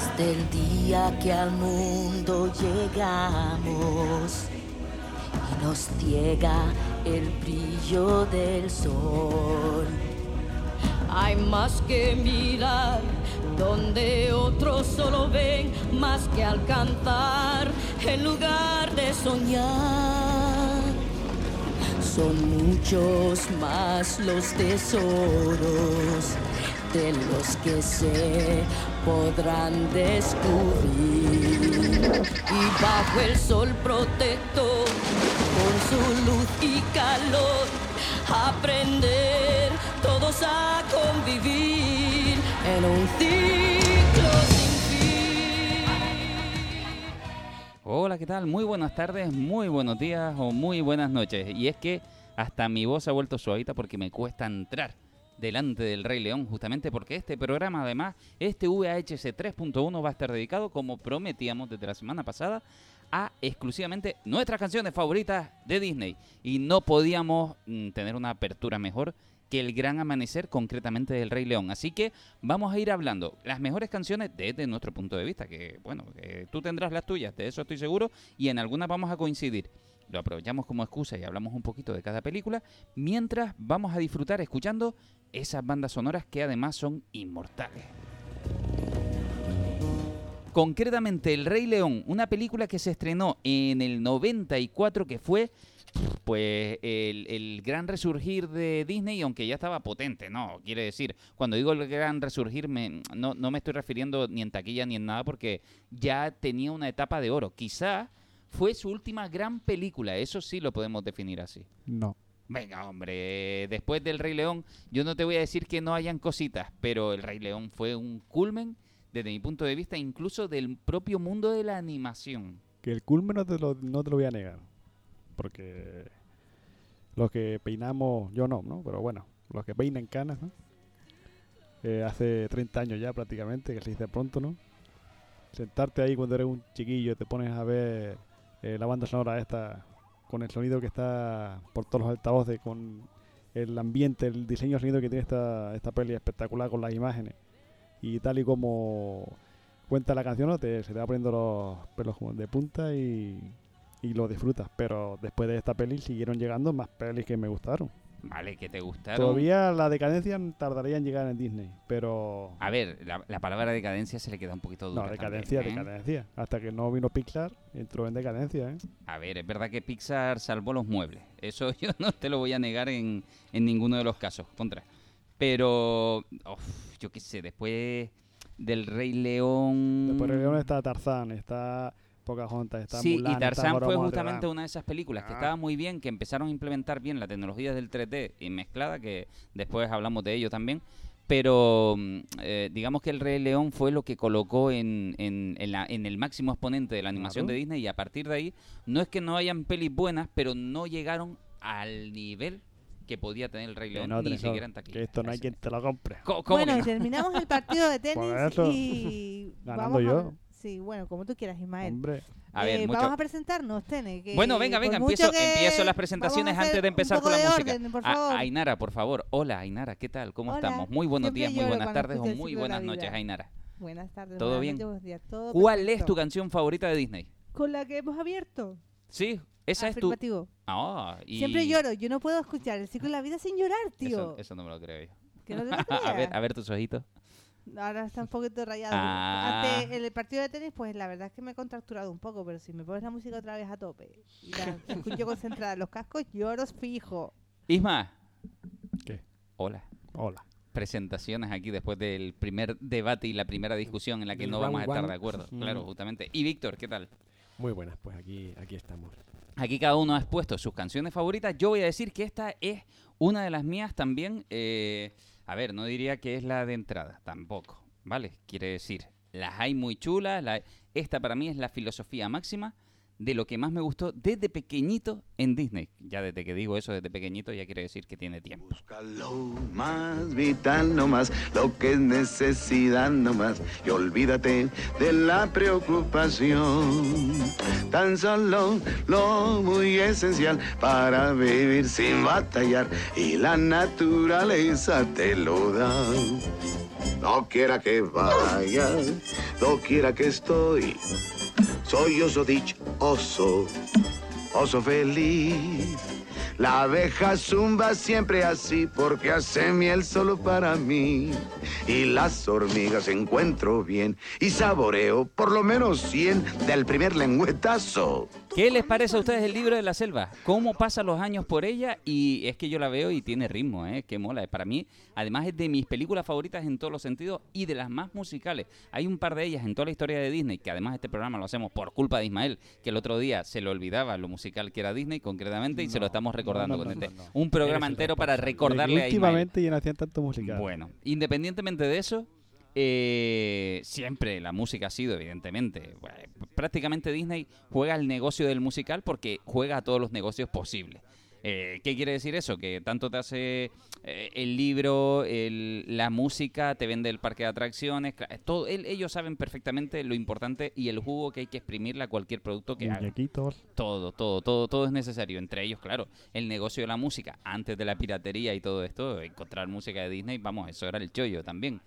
Desde el día que al mundo llegamos y nos ciega el brillo del sol. Hay más que mirar donde otros solo ven, más que alcanzar en lugar de soñar. Son muchos más los tesoros de los que se podrán descubrir. Y bajo el sol protector, con su luz y calor, aprender todos a convivir en un ciclo sin fin. Hola, ¿qué tal? Muy buenas tardes, muy buenos días o muy buenas noches. Y es que hasta mi voz ha vuelto suavita porque me cuesta entrar delante del Rey León, justamente porque este programa, además, este VHS 3.1 va a estar dedicado, como prometíamos desde la semana pasada, a exclusivamente nuestras canciones favoritas de Disney. Y no podíamos mm, tener una apertura mejor que el gran amanecer concretamente del Rey León. Así que vamos a ir hablando las mejores canciones desde nuestro punto de vista, que bueno, tú tendrás las tuyas, de eso estoy seguro, y en algunas vamos a coincidir. Lo aprovechamos como excusa y hablamos un poquito de cada película, mientras vamos a disfrutar escuchando esas bandas sonoras que además son inmortales. Concretamente El Rey León, una película que se estrenó en el 94 que fue pues el, gran resurgir de Disney, aunque ya estaba potente, ¿no? Quiere decir, cuando digo el gran resurgir, me, no, no me estoy refiriendo ni en taquilla ni en nada, porque ya tenía una etapa de oro. Quizá fue su última gran película, eso sí lo podemos definir así. No. Venga, hombre, después del Rey León, yo no te voy a decir que no hayan cositas, pero el Rey León fue un culmen, desde mi punto de vista, incluso del propio mundo de la animación. Que el culmen no te lo, no te lo voy a negar. Porque los que peinamos, yo no, ¿no? Pero bueno, los que peinan canas, ¿no? Eh, hace 30 años ya prácticamente, que se dice pronto, ¿no? Sentarte ahí cuando eres un chiquillo, te pones a ver eh, la banda sonora esta, con el sonido que está por todos los altavoces, con el ambiente, el diseño sonido que tiene esta, esta peli espectacular con las imágenes. Y tal y como cuenta la canción, ¿no? te, se te va poniendo los pelos de punta y, y lo disfrutas. Pero después de esta peli siguieron llegando más pelis que me gustaron. Vale, que te gustaron. Todavía la decadencia tardaría en llegar en Disney, pero... A ver, la, la palabra decadencia se le queda un poquito dura. No, decadencia, también, ¿eh? decadencia. Hasta que no vino Pixar, entró en decadencia, ¿eh? A ver, es verdad que Pixar salvó los muebles. Eso yo no te lo voy a negar en, en ninguno de los casos. Contra. Pero, uf, yo qué sé, después del Rey León... Después de León está Tarzán, está Pocahontas, está Sí, Mulan, y está Tarzán fue justamente una de esas películas que Ah. estaba muy bien, que empezaron a implementar bien la tecnología del 3D y mezclada, que después hablamos de ello también. Pero mm, eh, digamos que el Rey León fue lo que colocó en, en, en la- en el máximo exponente de la animación Claro. de Disney y a partir de ahí no es que no hayan pelis buenas, pero no llegaron al nivel que podía tener el Rey León, no, ni siquiera en taquilla. que esto no hay quien te lo compre. Co- ¿Cómo Bueno, que y no? terminamos el partido de tenis y Ganando vamos a- yo. Sí, bueno, como tú quieras, Ismael. Hombre, A ver, Eh, mucho- Vamos a presentarnos, Tene. que Bueno, venga, venga, mucho empiezo, empiezo las a presentaciones antes de empezar con la de música. orden, por A- favor. Ainara, por favor. Hola, Ainara, ¿qué tal? ¿Cómo Hola. estamos? Muy buenos Siempre días, muy buenas tardes o muy buenas noches. Ainara. Buenas tardes. ¿Todo buenas bien? noches, buenos días, todo ¿Cuál es perfecto. tu canción favorita de Disney? Con la que hemos abierto. Sí, esa es tu... Ah, y... Siempre lloro. Yo no puedo escuchar el ciclo de la vida sin llorar, tío. Eso, eso no me lo creo yo. Que no te lo a ver, a ver tus ojitos. Ahora está un poquito rayado. Ah. Antes, en el partido de tenis, pues la verdad es que me he contracturado un poco, pero si me pones la música otra vez a tope y la escucho concentrada en los cascos, lloro fijo. Isma. ¿Qué? Hola. hola. Presentaciones aquí después del primer debate y la primera discusión en la que Del no vamos a estar one. de acuerdo. Mm. Claro, justamente. Y Víctor, ¿qué tal? Muy buenas, pues aquí, aquí estamos. Aquí cada uno ha expuesto sus canciones favoritas. Yo voy a decir que esta es una de las mías también. eh, a ver, no diría que es la de entrada, tampoco. ¿Vale? Quiere decir, las hay muy chulas. la- esta para mí es la filosofía máxima de lo que más me gustó desde pequeñito en Disney. Ya desde que digo eso, desde pequeñito, ya quiere decir que tiene tiempo. Busca lo más vital nomás, lo que es necesidad nomás, y olvídate de la preocupación. Tan solo lo muy esencial para vivir sin batallar, y la naturaleza te lo da. no quiera que vaya, no quiera que estoy. Soy oso dichoso, oso feliz. La abeja zumba siempre así porque hace miel solo para mí. Y las hormigas encuentro bien y saboreo por lo menos 100 del primer lengüetazo. ¿Qué les parece a ustedes el libro de la selva? ¿Cómo pasan los años por ella? Y es que yo la veo y tiene ritmo, ¿eh? Que mola. Para mí, además es de mis películas favoritas en todos los sentidos y de las más musicales. Hay un par de ellas en toda la historia de Disney, que además este programa lo hacemos por culpa de Ismael, que el otro día se le olvidaba lo musical que era Disney concretamente y se lo estamos recordando no, con este. Un programa entero para recordarle a Ismael. Últimamente ya no hacían tanto musical. Bueno, independientemente de eso, eh, siempre la música ha sido, evidentemente, bueno, prácticamente Disney juega el negocio del musical porque juega a todos los negocios posibles. Eh, ¿Qué quiere decir eso? Que tanto te hace eh, el libro, el- la música, te vende el parque de atracciones, cla- todo, el- ellos saben perfectamente lo importante y el jugo que hay que exprimirle a cualquier producto que haga. Muñequitos. Todo, todo, todo, todo es necesario. Entre ellos, claro, el negocio de la música, antes de la piratería y todo esto, encontrar música de Disney, vamos, eso era el chollo también.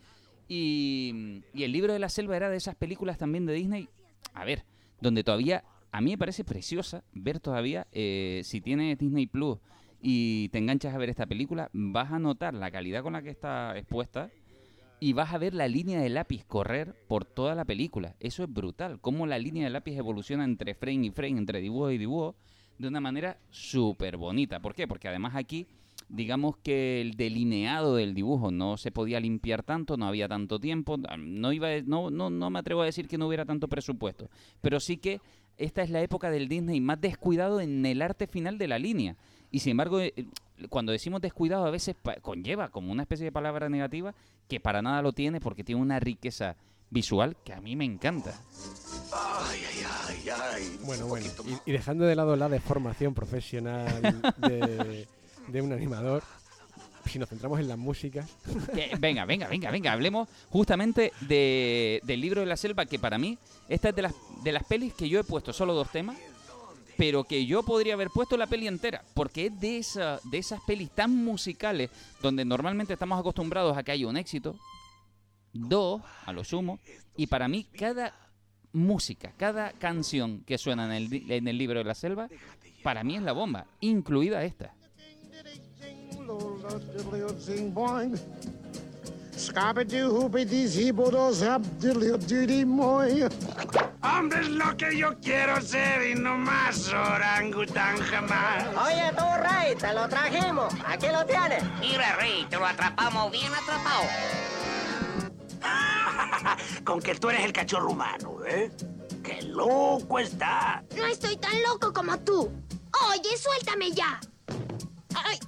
Y, y el libro de la selva era de esas películas también de Disney, a ver, donde todavía, a mí me parece preciosa ver todavía, eh, si tienes Disney Plus y te enganchas a ver esta película, vas a notar la calidad con la que está expuesta y vas a ver la línea de lápiz correr por toda la película. Eso es brutal. Cómo la línea de lápiz evoluciona entre frame y frame, entre dibujo y dibujo, de una manera súper bonita. ¿Por qué? Porque además aquí, digamos que el delineado del dibujo no se podía limpiar tanto, no había tanto tiempo. No, iba, a- no, no, no me atrevo a decir que no hubiera tanto presupuesto. Pero sí que esta es la época del Disney más descuidado en el arte final de la línea. Y sin embargo, eh, cuando decimos descuidado a veces conlleva como una especie de palabra negativa que para nada lo tiene porque tiene una riqueza visual que a mí me encanta. Ay, ay, ay, ay. Bueno, bueno. Y, y dejando de lado la deformación profesional de, de un animador, si nos centramos en la música, Que- venga, venga, venga, venga, hablemos justamente de, del libro de la selva, que para mí, esta es de las, de las pelis que yo he puesto solo dos temas, pero que yo podría haber puesto la peli entera, porque es de, esa, de esas pelis tan musicales, donde normalmente estamos acostumbrados a que haya un éxito, dos, a lo sumo, y para mí cada música, cada canción que suena en el, en el libro de la selva, para mí es la bomba, incluida esta. Hombre, es lo que yo quiero ser y no más orangután jamás. Oye tú, Rey, te lo trajimos. Aquí lo tienes. Mira, Rey, te lo atrapamos bien atrapado. Con que tú eres el cachorro humano, ¿eh? ¡Qué loco está! No estoy tan loco como tú. Oye, suéltame ya. Ay,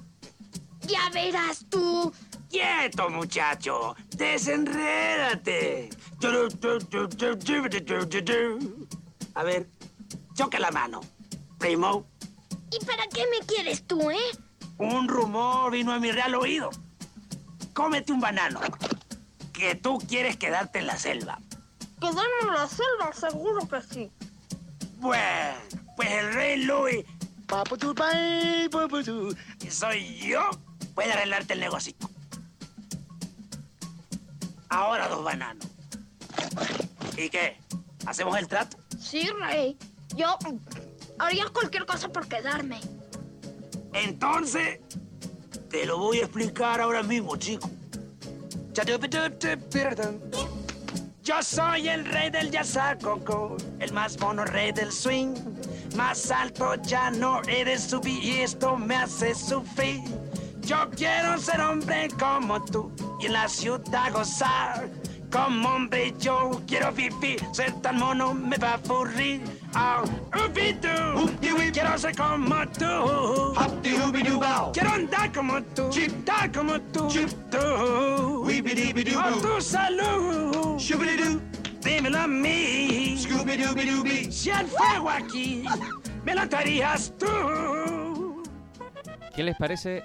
ya verás tú. ¡Quieto, muchacho! ¡Desenrédate! A ver, choca la mano. Primo, ¿Y para qué me quieres tú, eh? un rumor vino a mi real oído. Cómete un banano. Que tú quieres quedarte en la selva. Quedarme en la selva, seguro que sí. Bueno, pues el rey Louis, soy yo, puede arreglarte el negocito. Ahora dos bananos. ¿Y qué? ¿Hacemos el trato? Sí, Rey. Yo haría cualquier cosa por quedarme. Entonces, te lo voy a explicar ahora mismo, chico. Yo soy el rey del yazacoco, el más mono rey del swing. Más alto ya no de subir y esto me hace sufrir. Yo quiero ser hombre como tú y en la ciudad gozar. Como hombre yo quiero vivir, ser tan mono me va a aburrir. Oh, ubidu, quiero ser como tú. Quiero andar como tú, dar como tú. tú. Tu salud, dímelo a mí. Si el fuego aquí, me lo traerías tú. ¿Qué les parece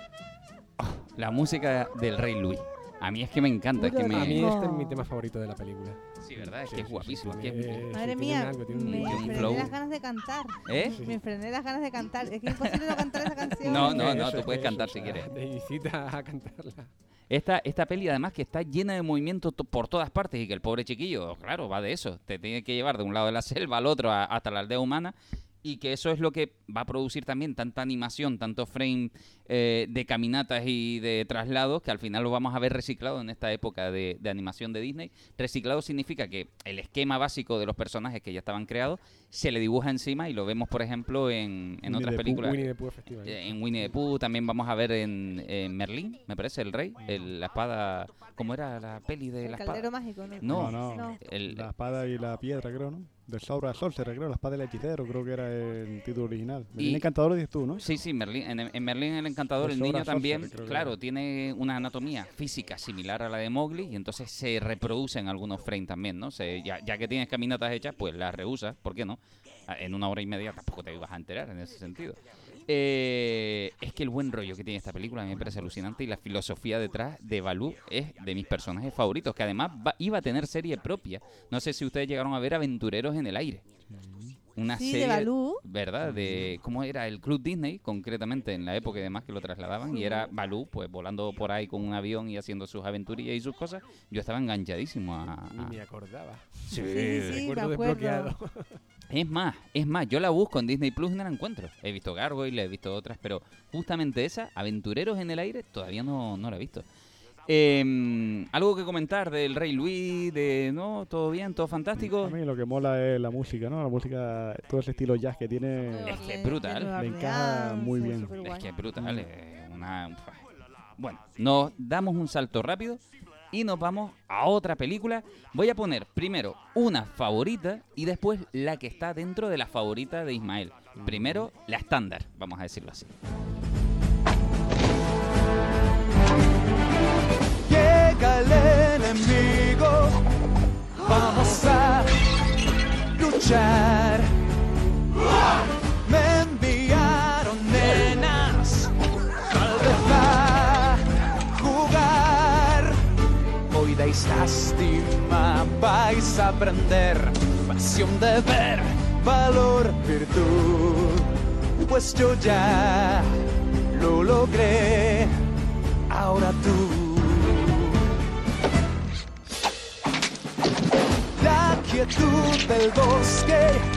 la música del Rey Luis? A mí es que me encanta, es que me... A mí este es mi tema favorito de la película. Sí, ¿verdad? Es Sí, que es sí, guapísimo. sí, es que es- tiene- Madre mía, algo, tiene un- me frené las ganas de cantar. ¿Eh? Sí. Me frené las ganas de cantar. Es que es imposible no cantar esa canción. No, no, no, Eso, tú puedes eso, cantar si quieres. Te incita a cantarla. Esta, esta peli además que está llena de movimiento to- por todas partes y que el pobre chiquillo, claro, va de eso. Te tiene que llevar de un lado de la selva al otro a- hasta la aldea humana y que eso es lo que va a producir también tanta animación, tanto frame eh, de caminatas y de traslados que al final lo vamos a ver reciclado en esta época de, de animación de Disney. Reciclado significa que el esquema básico de los personajes que ya estaban creados se le dibuja encima y lo vemos, por ejemplo, en, en otras películas. Winnie the Pooh, efectivamente. Eh, En Winnie the Pooh también vamos a ver en, en Merlín, me parece, el rey, el- la espada. ¿Cómo era la peli de El la caldero espada? mágico, ¿no? No, No, no. No. El, La espada y la piedra, creo, ¿no? De Saura Sorcerer, creo. La espada del hechicero, creo que era el título original. Y- El encantador dices tú, ¿no? Sí, sí, Merlín, en, en Merlín el Encantador, El el niño también, Sorcerer, claro, tiene una anatomía física similar a la de Mowgli y entonces se reproduce en algunos frames también, ¿no? Se- ya, ya que tienes caminatas hechas, pues las reusas, ¿por qué no? En una hora y media tampoco te ibas a enterar en ese sentido. Eh, es que el buen rollo que tiene esta película a mí me parece alucinante y la filosofía detrás de Balú es de mis personajes favoritos, que además va- iba a tener serie propia. No sé si ustedes llegaron a ver Aventureros en el Aire. Una Sí, serie de Balú. ¿verdad? De cómo era el Club Disney, concretamente en la época y demás que lo trasladaban, y era Balú, pues volando por ahí con un avión y haciendo sus aventurillas y sus cosas. Yo estaba enganchadísimo a. Ni a- me acordaba. Sí. Sí, sí, me acuerdo. Es más, es más, yo la busco en Disney Plus y no la encuentro. He visto Gargoyle, he visto otras, pero justamente esa, Aventureros en el Aire, todavía no, no la he visto. Eh, algo que comentar del Rey Luis, de no, todo bien, todo fantástico. A mí lo que mola es la música, ¿no? La música, todo ese estilo jazz que tiene. Es que es brutal. Le encaja muy bien. Es que es brutal, es una... Bueno, nos damos un salto rápido y nos vamos a otra película. Voy a poner primero una favorita y después la que está dentro de la favorita de Ismael. Primero, la estándar, vamos a decirlo así. Llega el enemigo, vamos a luchar. Me enviaron lástima, vais a aprender pasión de ver, valor, virtud. Pues yo ya lo logré, ahora tú. La quietud del bosque.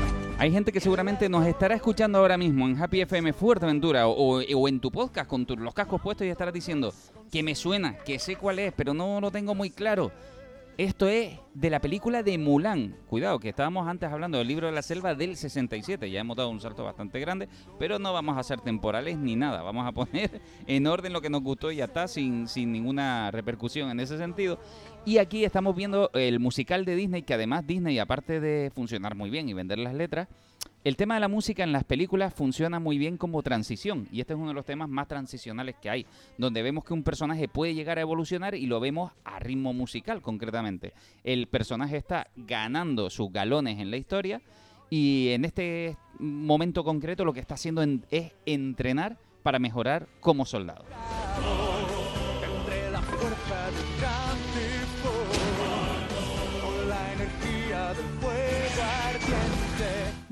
Hay gente que seguramente nos estará escuchando ahora mismo en Happy FM Fuerteventura o, o- o en tu podcast con tu- los cascos puestos y estarás diciendo que me suena, que sé cuál es, pero no lo tengo muy claro. Esto es de la película de Mulan. Cuidado, que estábamos antes hablando del libro de la selva del 67. Ya hemos dado un salto bastante grande, pero no vamos a ser temporales ni nada. Vamos a poner en orden lo que nos gustó y ya está, sin, sin ninguna repercusión en ese sentido. Y aquí estamos viendo el musical de Disney, que además Disney, aparte de funcionar muy bien y vender las letras, el tema de la música en las películas funciona muy bien como transición y este es uno de los temas más transicionales que hay, donde vemos que un personaje puede llegar a evolucionar y lo vemos a ritmo musical concretamente. El personaje está ganando sus galones en la historia y en este momento concreto lo que está haciendo en- es entrenar para mejorar como soldado.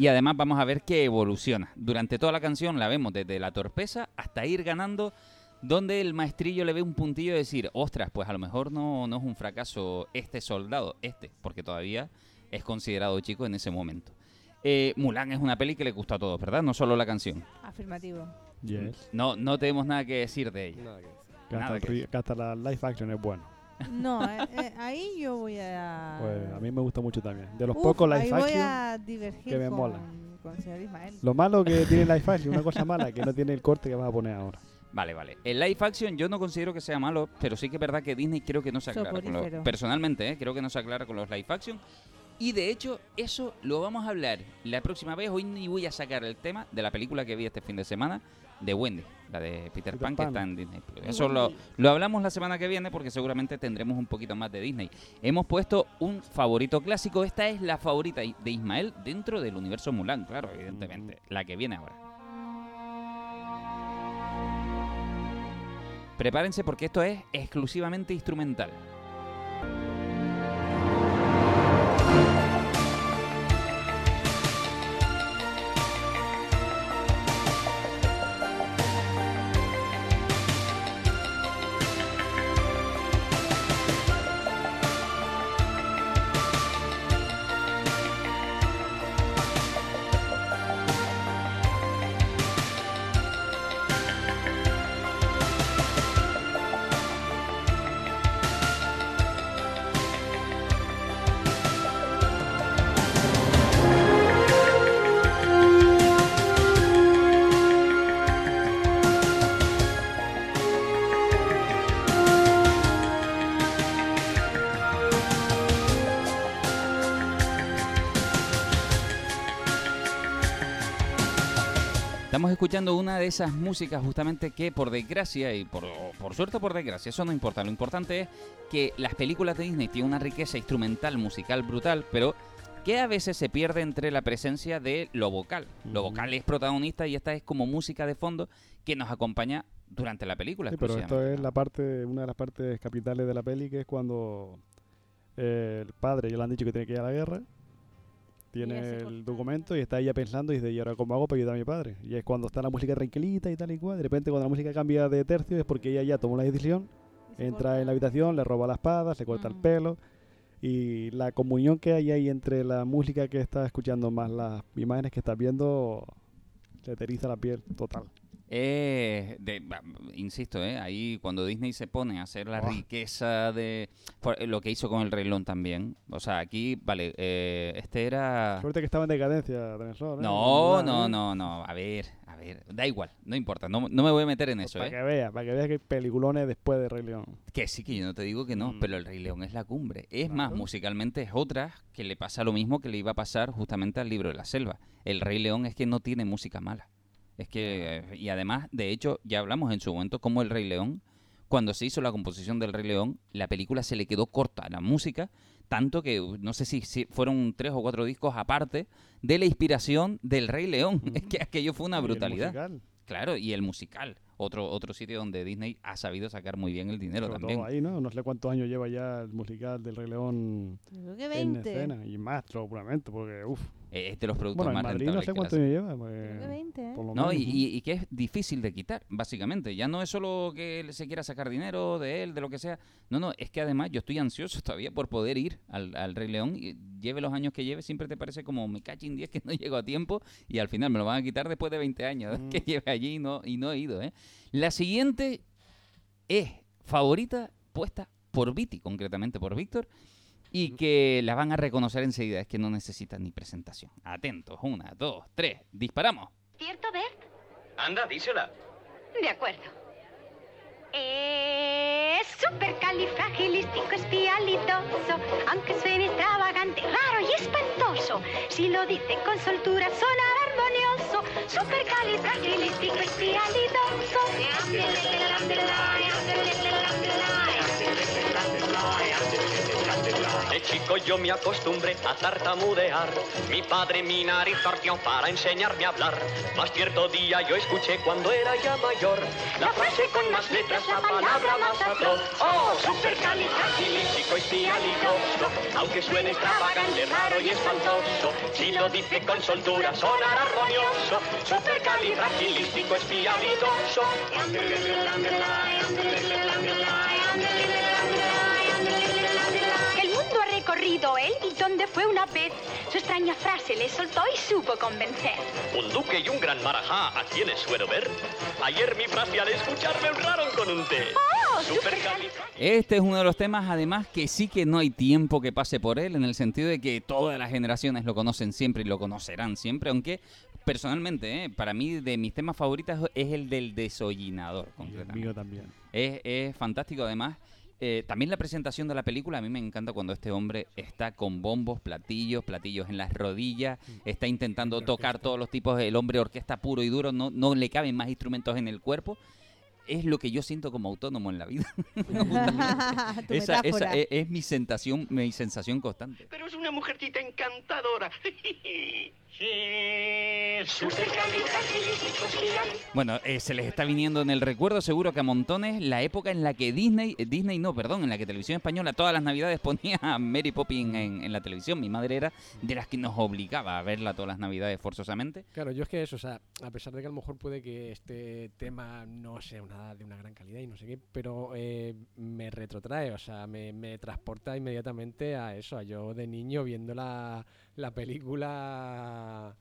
Y además vamos a ver que evoluciona. Durante toda la canción la vemos desde la torpeza hasta ir ganando, donde el maestrillo le ve un puntillo de decir, ostras, pues a lo mejor no, no es un fracaso este soldado, este, porque todavía es considerado chico en ese momento. Eh, Mulan es una peli que le gusta a todos, ¿verdad? No solo la canción. Afirmativo. Yes. No, no tenemos nada que decir de ella. Que hasta, Nada el que ri- que hasta la live action es bueno. No, eh, eh, ahí yo voy a... Pues a mí me gusta mucho también. De los Uf, pocos live action a divergir que me con, molan. con el señor Ismael. Lo malo que tiene live action, una cosa mala, que no tiene el corte que vas a poner ahora. Vale, vale. El live action yo no considero que sea malo, pero sí que es verdad que Disney creo que no se aclara con los, personalmente, ¿eh? creo que no se aclara con los live action. Y de hecho, eso lo vamos a hablar la próxima vez. Hoy ni voy a sacar el tema de la película que vi este fin de semana de Wendy, la de Peter, Peter Pan, que está en Disney Eso lo, lo hablamos la semana que viene porque seguramente tendremos un poquito más de Disney. Hemos puesto un favorito clásico. Esta es la favorita de Ismael dentro del universo Mulan, claro, evidentemente. La que viene ahora. Prepárense porque esto es exclusivamente instrumental. Escuchando una de esas músicas justamente que por desgracia y por, por suerte o por desgracia, eso no importa, lo importante es que las películas de Disney tienen una riqueza instrumental, musical brutal, pero que a veces se pierde entre la presencia de lo vocal. Lo vocal es protagonista y esta es como música de fondo que nos acompaña durante la película. Sí, pero esto es la parte, una de las partes capitales de la peli, que es cuando eh, el padre ya le han dicho que tiene que ir a la guerra, tiene el documento y está ella pensando y dice, ¿y ahora cómo hago para ayudar a mi padre? Y es cuando está la música tranquilita y tal y cual. De repente cuando la música cambia de tercio es porque ella ya tomó la decisión, entra en la habitación, le roba la espada, se corta el pelo. Y la comunión que hay ahí entre la música que estás escuchando más las imágenes que estás viendo, se te eriza la piel total. Eh, de- insisto, eh, ahí cuando Disney se pone a hacer la riqueza de eh, lo que hizo con el Rey León también. O sea, aquí, vale, eh, este era... Suerte que estaba en decadencia. No, no, ¿eh? no, no. A ver, a ver. Da igual, no importa. No, no me voy a meter en eso, Para ¿eh? que veas, para que veas que hay peliculones después de Rey León. Que sí, que yo no te digo que no, pero el Rey León es la cumbre. Es más, musicalmente es otra que le pasa lo mismo que le iba a pasar justamente al libro de la selva. El Rey León es que no tiene música mala. Es que, y además, de hecho, ya hablamos en su momento como el Rey León, cuando se hizo la composición del Rey León, la película se le quedó corta a la música, tanto que uh, no sé si, si fueron tres o cuatro discos aparte de la inspiración del Rey León. Es que aquello fue una Y el brutalidad. musical. Claro, y el musical. Otro, otro sitio donde Disney ha sabido sacar muy bien el dinero Sobre también. todo ahí, ¿no? No sé cuántos años lleva ya el musical del Rey León creo que en 20. escena. Y más, seguramente, porque, uff. Eh, Es de los productos Bueno, más Madrid no rentables sé años lleva. pues, Creo que 20, ¿eh? por lo No, menos, y, y- y que es difícil de quitar, básicamente. Ya no es solo que se quiera sacar dinero de él, de lo que sea. No, no, es que además yo estoy ansioso todavía por poder ir al, al Rey León. Y lleve los años que lleve, siempre te parece como me cachin 10 que no llego a tiempo y al final me lo van a quitar después de 20 años Mm. que lleve allí y no, y no he ido. ¿eh? La siguiente es favorita puesta por Viti, concretamente por Víctor. Y que la van a reconocer enseguida, es que no necesita ni presentación. Atentos, una, dos, tres, disparamos. ¿Cierto, Bert? Anda, dísela. De acuerdo. Es supercalifragilisticoespialidoso, aunque suene extravagante, raro y espantoso. Si lo dice con soltura, sonará armonioso. Chico yo me acostumbré a tartamudear. Mi padre mi nariz torció para enseñarme a hablar. Más cierto día yo escuché cuando era ya mayor. La frase con más letras, la palabra más atroz. Oh, supercalifragilístico espialidoso. Aunque suene extravagante, raro y espantoso. Si lo dice con soltura, sonará armonioso. Supercalifragilístico donde fue una vez. Su extraña frase le soltó y supo convencer. Un duque y un gran marajá, ¿a quienes suelo ver? Ayer mi frase al escucharme honraron con un té. ¡Oh, Supercalifragilístico Este es uno de los temas, además, que sí que no hay tiempo que pase por él, en el sentido de que todas las generaciones lo conocen siempre y lo conocerán siempre, aunque personalmente, ¿eh? para mí, de mis temas favoritos es el del desollinador, concretamente. mío también. Es, es fantástico, además. Eh, también la presentación de la película, a mí me encanta cuando este hombre está con bombos, platillos, platillos en las rodillas, está intentando tocar todos los tipos, el hombre orquesta puro y duro, no, no le caben más instrumentos en el cuerpo. Es lo que yo siento como autónomo en la vida. Esa, esa es, es mi sensación, mi sensación constante. Pero es una mujercita encantadora. Bueno, eh, se les está viniendo en el recuerdo seguro que a montones la época en la que Disney, Disney no, perdón, en la que Televisión Española todas las navidades ponía a Mary Poppins en, la televisión. Mi madre era de las que nos obligaba a verla todas las navidades forzosamente. Claro, yo es que eso, o sea, a pesar de que a lo mejor puede que este tema no sea una, de una gran calidad y no sé qué, pero eh, me retrotrae, o sea, me, me transporta inmediatamente a eso, a yo de niño viendo la, la película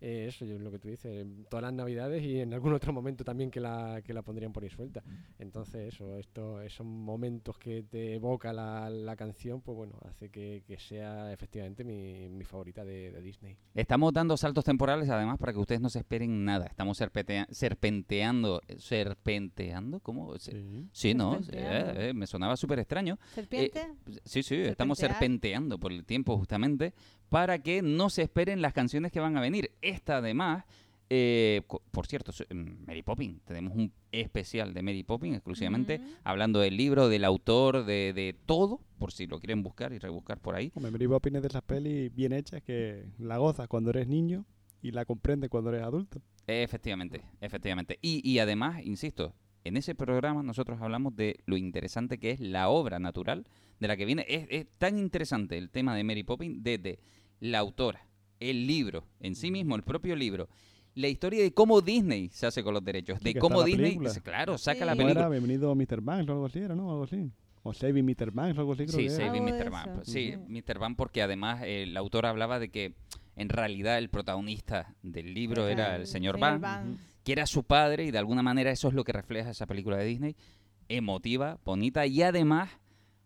eh, eso es lo que tú dices, todas las navidades y en algún otro momento también que la, que la pondrían por ahí suelta. Entonces, eso, esto, esos momentos que te evoca la, la canción, pues bueno, hace que, que sea efectivamente mi, mi favorita de, de Disney. Estamos dando saltos temporales, además, para que ustedes no se esperen nada. Estamos serpentea- serpenteando. ¿Serpenteando? ¿Cómo? Sí, ¿no? Serpenteando. Eh, eh, me sonaba súper extraño. ¿Serpiente? Eh, sí, sí, estamos serpenteando por el tiempo justamente para que no se esperen las canciones que van a venir. Esta además, eh, por cierto, mm, Mary Poppins, tenemos un especial de Mary Poppins exclusivamente, hablando del libro, del autor, de, de todo, por si lo quieren buscar y rebuscar por ahí. Hombre, Mary Poppins es de esas pelis bien hechas que la gozas cuando eres niño y la comprendes cuando eres adulto. Efectivamente, efectivamente. Y, y además, insisto, en ese programa nosotros hablamos de lo interesante que es la obra natural de la que viene. Es, es tan interesante el tema de Mary Poppins desde la autora, el libro en sí mismo, el propio libro, la historia de cómo Disney se hace con los derechos, Sí, de cómo Disney, película. claro, saca la ¿Cómo película. era? Bienvenido Mr. Banks o algo así, era, ¿no? Algo así. O Saving Mr. Banks o algo así, creo Sí, que era. Saving Mr. Van. pues, Sí, Ujú. Mr. Van porque además eh, el autor hablaba de que en realidad el protagonista del libro Era era el señor Van. que era su padre y de alguna manera eso es lo que refleja esa película de Disney, emotiva, bonita y además,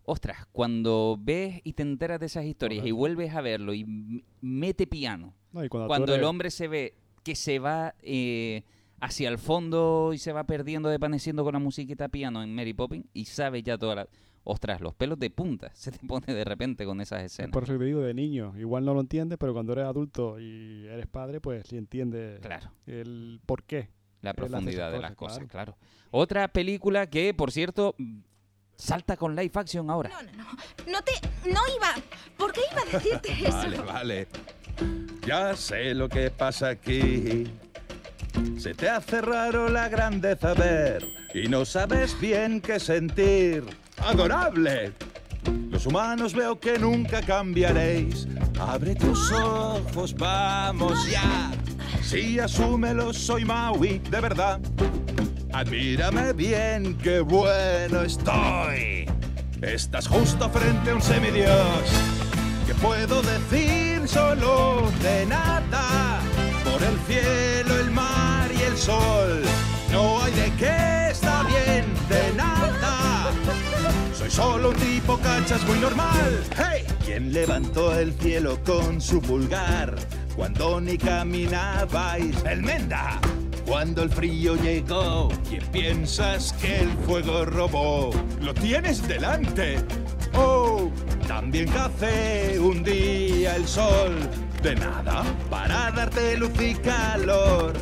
ostras, cuando ves y te enteras de esas historias y vuelves a verlo y mete piano, No, y cuando el hombre se ve que se va eh, hacia el fondo y se va perdiendo, desvaneciendo con la musiquita piano en Mary Poppins y sabe ya toda la... Ostras, los pelos de punta se te pone de repente con esas Es escenas. por eso te digo, de niño, igual no lo entiendes, pero cuando eres adulto y eres padre, pues sí entiendes Claro. el por qué. La profundidad de las cosas, claro. claro. Otra película que, por cierto, salta con live action ahora. No te... No iba... ¿Por qué iba a decirte eso? Vale, vale. Ya sé lo que pasa aquí. Se te hace raro la grandeza ver y no sabes bien qué sentir. ¡Adorable! Los humanos veo que nunca cambiaréis. Abre tus ojos, vamos ya. Sí, asúmelo, soy Maui, de verdad. Admírame bien, qué bueno estoy. Estás justo frente a un semidios. ¿Qué puedo decir solo de nada? Por el cielo, el mar y el sol. No hay de qué, está bien, de nada. Soy solo un tipo cachas muy normal. ¡Hey! ¿Quién levantó el cielo con su pulgar? Cuando ni caminabais. ¡El Menda! Cuando el frío llegó, ¿quién piensas que el fuego robó? ¡Lo tienes delante! ¡Oh! También café un día el sol. De nada, para darte luz y calor.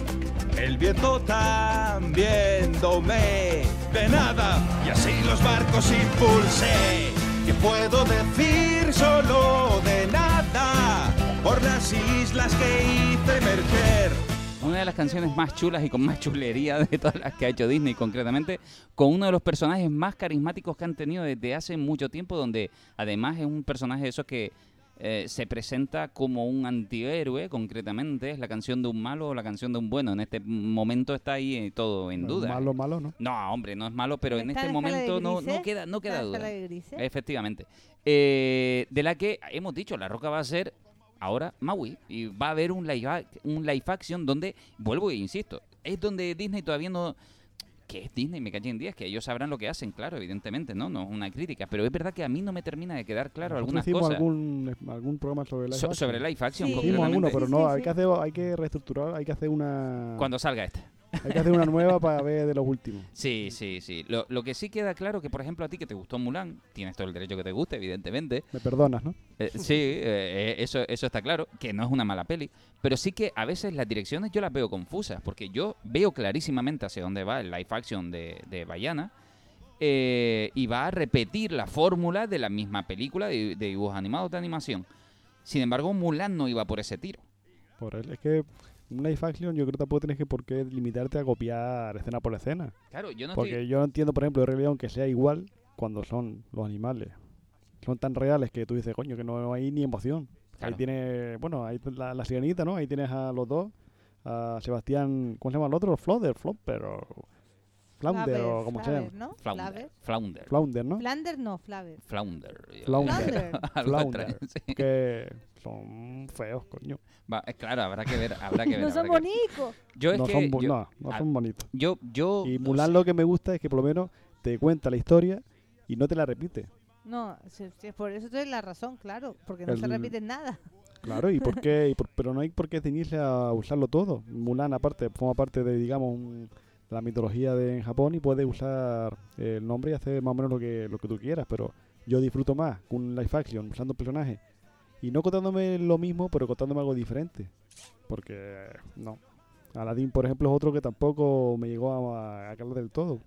El viento también domé. De nada, y así los barcos impulsé. ¿Qué puedo decir solo de nada? Por las islas que hice emerger. Una de las canciones más chulas y con más chulería de todas las que ha hecho Disney, concretamente, con uno de los personajes más carismáticos que han tenido desde hace mucho tiempo, donde además es un personaje de esos que eh, se presenta como un antihéroe, concretamente, es la canción de un malo o la canción de un bueno. En este momento está ahí eh, todo en No, duda. Malo, malo, ¿no? No, hombre, no es malo, pero en ¿Está este momento no, no queda, no queda ¿Está en la duda. Efectivamente. Eh, de la que hemos dicho, La Roca va a ser ahora Maui y va a haber un live, ac- un live action donde, vuelvo e insisto, es donde Disney todavía no... que es Disney? Me caché en días, que ellos sabrán lo que hacen, claro, evidentemente, ¿no? No es una crítica, pero es verdad que a mí no me termina de quedar claro Nosotros algunas hicimos cosas. algún, algún programa sobre live So- action. sobre live action, Hicimos concretamente. alguno, pero Sí, no, sí, hay, sí. Que hacer, hay que reestructurar, hay que hacer una... Cuando salga este. Hay que hacer una nueva para ver de los últimos. Sí, sí, sí. Lo, lo que sí queda claro que, por ejemplo, a ti que te gustó Mulan, tienes todo el derecho que te guste, evidentemente. Me perdonas, ¿no? Eh, sí, eh, eh, eso, eso está claro, que no es una mala peli, pero sí que a veces las direcciones yo las veo confusas, porque yo veo clarísimamente hacia dónde va el live action de, de Bayana, eh, y va a repetir la fórmula de la misma película de, de dibujos animados de animación. Sin embargo, Mulan no iba por ese tiro. Por él. Es que un live action yo creo que tampoco tienes que por qué limitarte a copiar escena por escena. Claro, yo no Porque estoy... yo no entiendo, por ejemplo, de Rey León que sea igual cuando son los animales. Son tan reales que tú dices, coño, que no hay ni emoción. Claro. Ahí tiene, bueno, ahí la, la sirenita, ¿no? Ahí tienes a los dos, a Sebastián, ¿cómo se llama el otro? Flodder, Flopper o Flounder o como sea. Flaver, ¿no? Flounder. Flaver. Flounder. Flounder, ¿no? Flander no, Flaver. Flounder. Flounder. Flounder. Que son feos, coño. Va, eh, claro, habrá que ver, habrá que ver. No son bonitos. Yo es no, que son, yo- no, no son bonitos. yo, yo, Y no Mulan sé. lo que me gusta es que por lo menos te cuenta la historia y no te la repite. No, si- si es por eso tienes la razón, claro, porque no se El- repiten nada. Claro, ¿y por qué? Y por- pero no hay por qué ceñirse a usarlo todo. Mulan, aparte, forma parte de, digamos, un- la mitología de en Japón y puedes usar el nombre y hacer más o menos lo que, lo que tú quieras. Pero yo disfruto más con un live action, usando personajes y no contándome lo mismo, pero contándome algo diferente. Porque, no. Aladdin, por ejemplo, es otro que tampoco me llegó a, a calar del todo.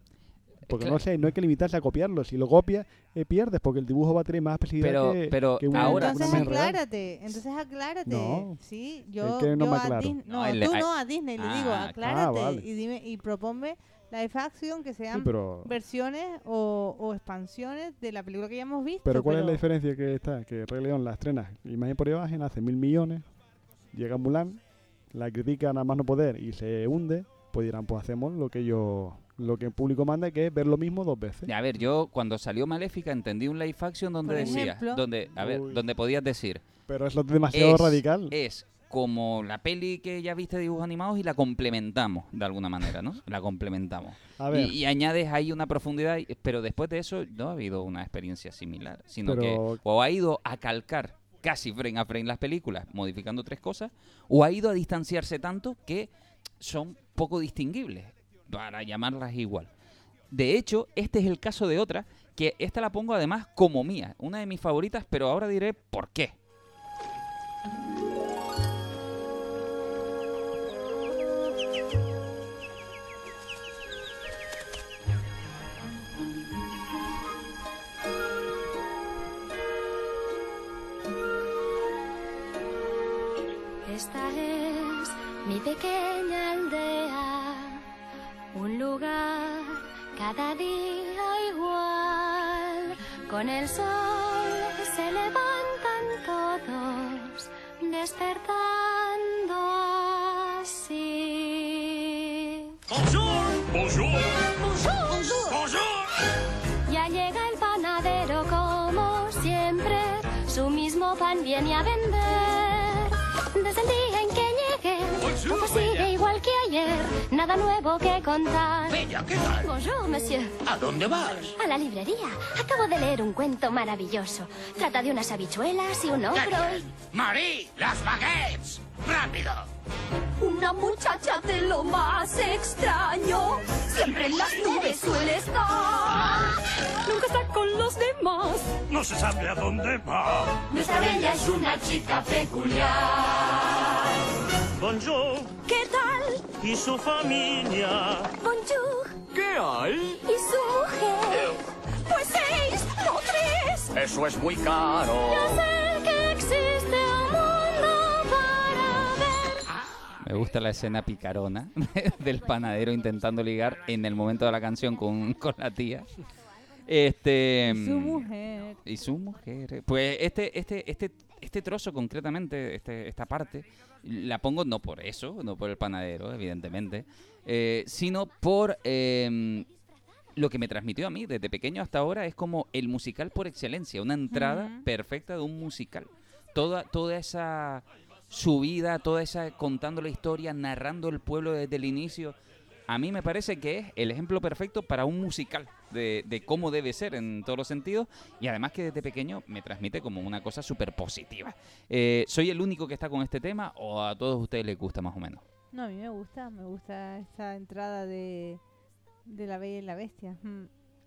Porque no sé, no hay que limitarse a copiarlo. Si lo copias, eh, pierdes, porque el dibujo va a tener más expresividad Pero- que, pero que un- ahora- una entonces aclárate, entonces aclárate. No. Sí, yo, que no yo me a. Disney, no, tú a- no a Disney le digo, Ah, aclárate ah, vale. y dime y proponme live action que sean pero- versiones o, o expansiones de la película que ya hemos visto. Pero ¿cuál es la diferencia que está? Que Rey León la estrena imagen por imagen, hace mil millones, llega Mulan, la critican a más no poder y se hunde, pues dirán, pues hacemos lo que ellos, lo que el público manda, que es ver lo mismo dos veces. A ver, yo cuando salió Maléfica entendí un live action donde decía, donde, a ver, Uy. donde podías decir, Pero es demasiado es, radical. es como la peli que ya viste de dibujos animados y la complementamos de alguna manera, ¿no? La complementamos. A ver, Y, y añades ahí una profundidad, pero después de eso no ha habido una experiencia similar, sino Pero- que o ha ido a calcar casi frame a frame las películas, modificando tres cosas, o ha ido a distanciarse tanto que son poco distinguibles, para llamarlas igual. De hecho, este es el caso de otra, que esta la pongo además como mía, una de mis favoritas, pero ahora diré por qué. Pequeña aldea, un lugar cada día igual. Con el sol se levantan todos, despertando así. Bonjour. Bonjour. Bonjour. Bonjour. Ya llega el panadero como siempre, su mismo pan viene a vender. Todo sigue bella. igual que ayer, nada nuevo que contar. Bella, ¿qué tal? Bonjour, monsieur. ¿A dónde vas? A la librería. Acabo de leer un cuento maravilloso. Trata de unas habichuelas y un ogro. y- Marie, las baguettes. Rápido. Una muchacha de lo más extraño. Siempre en las nubes suele estar. Nunca está con los demás. No se sabe a dónde va. Nuestra bella es una chica peculiar. Bonjour. ¿Qué tal? ¿Y su familia? Bonjour. ¿Qué hay? ¿Y su mujer? Pues seis, no tres. Eso es muy caro. Yo sé que existe un mundo para ver. Me gusta la escena picarona del panadero intentando ligar en el momento de la canción con, con la tía. Este Su mm, mujer. y su mujer. Pues este, este, este, este trozo concretamente, este, esta parte, la pongo no por eso, no por el panadero, evidentemente, eh, sino por eh, lo que me transmitió a mí desde pequeño hasta ahora es como el musical por excelencia, una entrada perfecta de un musical. Toda, toda esa subida, toda esa contando la historia, narrando el pueblo desde el inicio. A mí me parece que es el ejemplo perfecto para un musical de, de cómo debe ser en todos los sentidos y además que desde pequeño me transmite como una cosa súper positiva. Eh, ¿Soy el único que está con este tema o a todos ustedes les gusta más o menos? No, a mí me gusta, me gusta esta entrada de, de La Bella y la Bestia. Mm.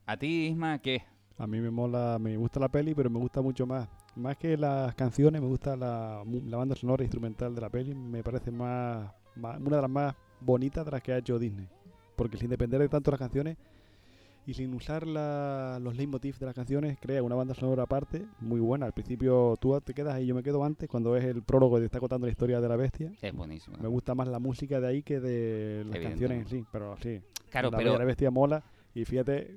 ¿A ti, Isma, qué? A mí me mola, me gusta la peli, pero me gusta mucho más. Más que las canciones, me gusta la, la banda sonora instrumental de la peli. Me parece más, más- una de las más bonitas de las que ha hecho Disney. Porque sin depender de tanto las canciones, y sin usar la- los leitmotiv de las canciones crea una banda sonora aparte muy buena. Al principio tú te quedas ahí, yo me quedo antes cuando es el prólogo y te está contando la historia de la bestia. Es buenísimo. Me gusta más la música de ahí que de las canciones en sí, pero sí. Claro, la pero- y la bestia mola y fíjate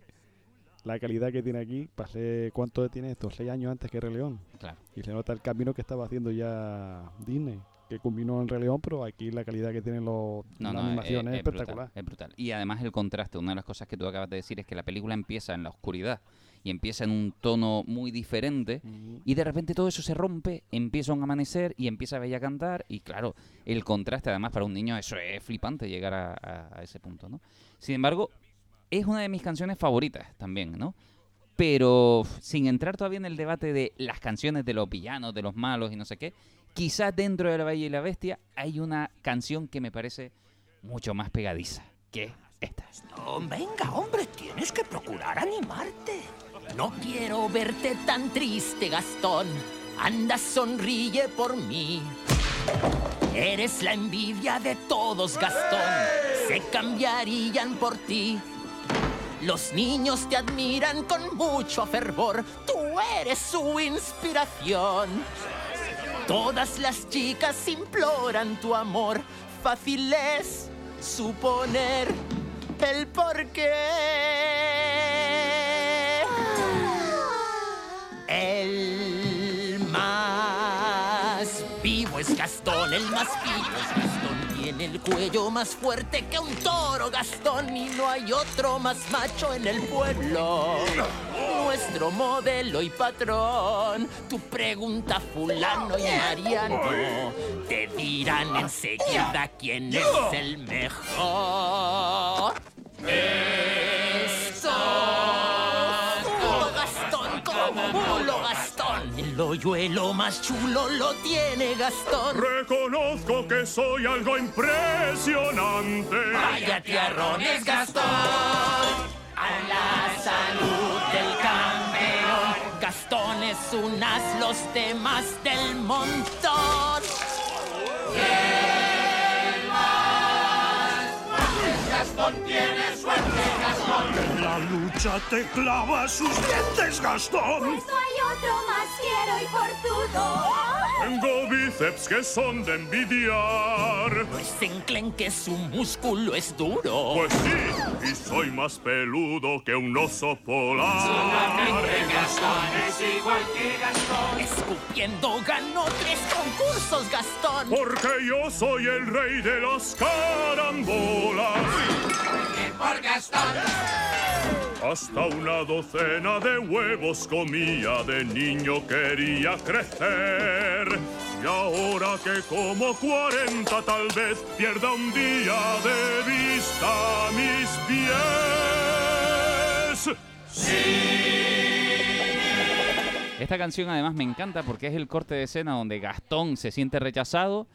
la calidad que tiene aquí. Pasé cuánto tiene esto, seis años antes que Rey León. Claro. Y se nota el camino que estaba haciendo ya Disney, que culminó en Rey León, pero aquí la calidad que tienen los No, la no, animación es, es, es brutal, espectacular. es brutal. Y además el contraste, una de las cosas que tú acabas de decir es que la película empieza en la oscuridad y empieza en un tono muy diferente y de repente todo eso se rompe, empieza un amanecer y empieza Bella a cantar y claro, el contraste además para un niño eso es flipante llegar a, a- a ese punto, ¿no? Sin embargo, es una de mis canciones favoritas también, ¿no? Pero sin entrar todavía en el debate de las canciones de los villanos, de los malos y no sé qué, quizás dentro de La Bella y la Bestia hay una canción que me parece mucho más pegadiza, que esta. Oh, venga, hombre, tienes que procurar animarte. No quiero verte tan triste, Gastón. Anda, sonríe por mí. Eres la envidia de todos, Gastón. Se cambiarían por ti. Los niños te admiran con mucho fervor. Tú eres su inspiración. Todas las chicas imploran tu amor. Fácil es suponer el porqué. El más vivo es Gastón, el más vivo es Gastón. Tiene el cuello más fuerte que un toro, Gastón, y no hay otro más macho en el pueblo. Nuestro modelo y patrón. Tu pregunta, fulano y mariano, te dirán enseguida quién es el mejor. Eso. El hoyuelo más chulo lo tiene Gastón. Reconozco que soy algo impresionante. Vaya tierrones, Gastón. A la salud del campeón. Gastón es un as, los demás del montón. ¿Quién más? Gastón tiene suerte, Gastón. En la lucha te clava sus dientes, Gastón. Pues no hay otro más fiero y forzudo. Tengo bíceps que son de envidiar. No es enclenque, su músculo es duro. Pues sí, y soy más peludo que un oso polar. Gastón es igual que Gastón. Escupiendo ganó tres concursos, Gastón. Porque yo soy el rey de las carambolas. Por Gastón. Hasta una docena de huevos comía de niño quería crecer. Y ahora que como 40 tal vez pierda un día de vista mis pies. Esta canción además me encanta porque es el corte de escena donde Gastón se siente rechazado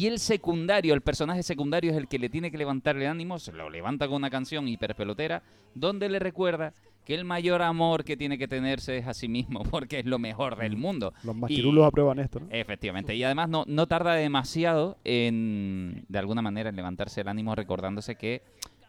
y el secundario, el personaje secundario es el que le tiene que levantar el ánimo, se lo levanta con una canción hiperpelotera donde le recuerda que el mayor amor que tiene que tenerse es a sí mismo porque es lo mejor del mundo. Los machirulos aprueban esto, ¿no? Efectivamente. Y además no, no tarda demasiado en, de alguna manera, en levantarse el ánimo recordándose que,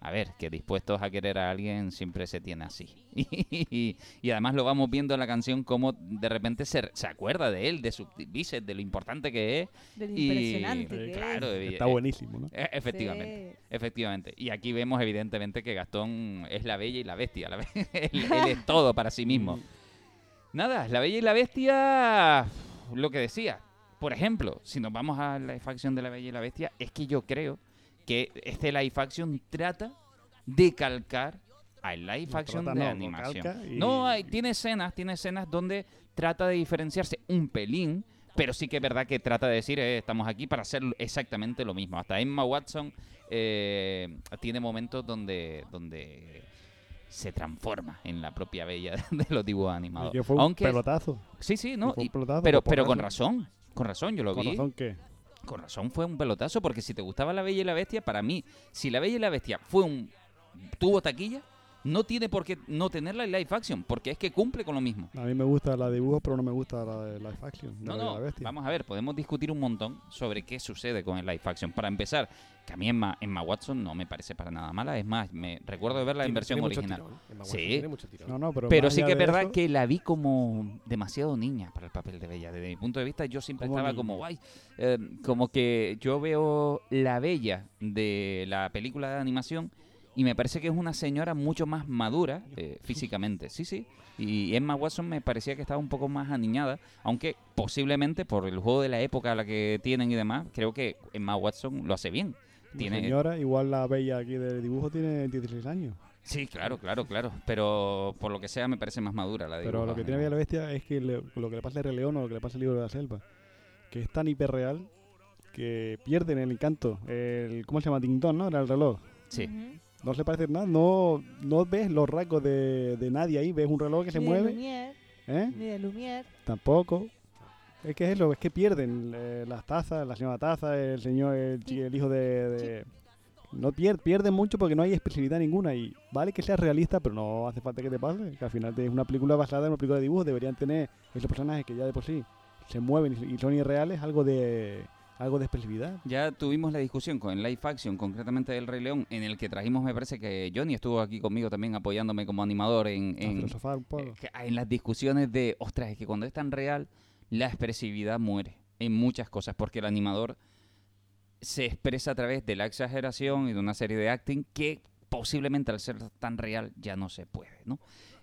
a ver, que dispuestos a querer a alguien siempre se tiene así. y, además lo vamos viendo en la canción como de repente se, se acuerda de él, de su bíceps, de lo importante que es. De lo y- impresionante que claro, es. Está eh, buenísimo, ¿no? eh, Efectivamente, efectivamente. Y aquí vemos evidentemente que Gastón es la bella y la bestia. la be- él, él es todo para sí mismo. Nada, la bella y la bestia, lo que decía. Por ejemplo, si nos vamos a la action de la bella y la bestia, es que yo creo que este live action trata de calcar al live action de no, animación. y- No, hay, tiene escenas, tiene escenas donde trata de diferenciarse un pelín, pero sí que es verdad que trata de decir, eh, estamos aquí para hacer exactamente lo mismo. Hasta Emma Watson eh, tiene momentos donde, donde se transforma en la propia bella de los dibujos animados. Y que fue un Aunque pelotazo. Sí, sí, no. y- pelotazo, pero pero con razón. Con razón, yo lo ¿Con vi. razón qué? Con razón fue un pelotazo, porque si te gustaba La Bella y la Bestia, para mí, si La Bella y la Bestia fue un tuvo taquilla, no tiene por qué no tenerla en live action, porque es que cumple con lo mismo. A mí me gusta la de dibujos, pero no me gusta la de live action. de No, la no, la vamos a ver, podemos discutir un montón sobre qué sucede con el live action. Para empezar, que a mí Emma, Emma Watson no me parece para nada mala, es más, me recuerdo de verla en versión tiene mucho original. tirón, Emma Watson Sí, tiene mucho tirón. No, no, pero, sí que es verdad eso- que la vi como demasiado niña para el papel de Bella. Desde mi punto de vista, yo siempre ¿Cómo estaba niña? como, guay, eh, como que yo veo la Bella de la película de animación y me parece que es una señora mucho más madura eh, físicamente. Sí, sí. Y Emma Watson me parecía que estaba un poco más aniñada, aunque posiblemente por el juego de la época a la que tienen y demás, creo que Emma Watson lo hace bien. Tiene, señora, igual la bella aquí del dibujo, tiene 16 años. Sí, claro, claro, claro. Pero por lo que sea me parece más madura la de Pero lo que tiene Bella la Bestia es que le- lo que le pasa al Rey León o lo que le pasa al libro de la selva, que es tan hiperreal que pierden el encanto. El, ¿Cómo se llama? Dong, ¿no? Era el reloj. Sí. No se parece nada, no, no ves los rasgos de, de nadie ahí, ves un reloj que se mueve. Lumière, ¿eh? ni de Lumière. Tampoco. Es que es eso, es que pierden eh, las tazas, la señora Taza, el señor, el, el hijo de... de- no pier- pierden mucho porque no hay expresividad ninguna y vale que sea realista, pero no hace falta que te pase, que al final es una película basada en una película de dibujos, deberían tener esos personajes que ya de por sí se mueven y son irreales, algo de algo de expresividad. Ya tuvimos la discusión con live action, concretamente del Rey León, en el que trajimos, me parece que Johnny estuvo aquí conmigo también apoyándome como animador en, A en, filosofar un poco. eh, en las discusiones de, ostras, es que cuando es tan real, la expresividad muere en muchas cosas, porque el animador se expresa a través de la exageración y de una serie de acting que posiblemente al ser tan real ya no se puede, ¿no?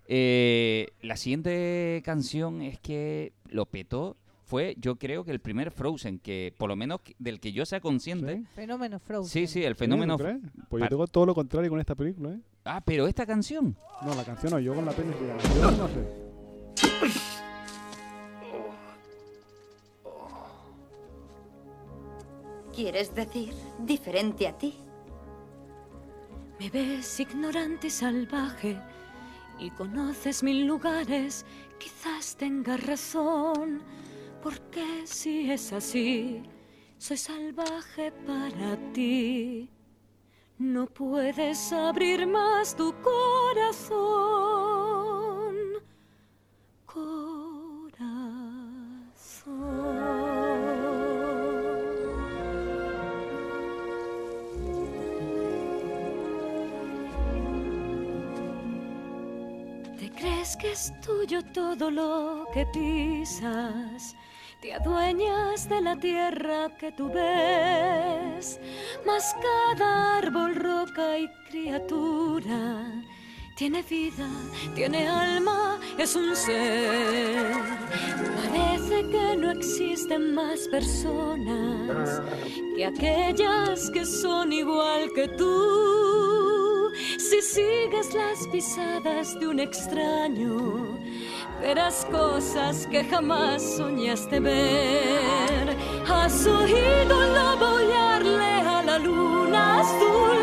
Eh, la siguiente canción es que lo petó, fue yo creo que el primer Frozen, que por lo menos del que yo sea consciente, Fenómeno Frozen. Sí, sí, el ¿Sí? fenómeno. ¿Tú crees? Pues yo Pa- tengo todo lo contrario con esta película, ¿eh? Ah, pero esta canción. No, la canción no, yo con la película. Yo no sé. ¿Quieres decir diferente a ti? Me ves ignorante y salvaje y conoces mil lugares, quizás tengas razón, porque si es así, soy salvaje para ti. No puedes abrir más tu corazón. Corazón. ¿Te crees que es tuyo todo lo que pisas? Te adueñas de la tierra que tú ves, mas cada árbol, roca y criatura tiene vida, tiene alma, es un ser. Parece que no existen más personas que aquellas que son igual que tú. Si sigues las pisadas de un extraño, verás cosas que jamás soñaste ver. ¿Has oído lobo a la luna azul?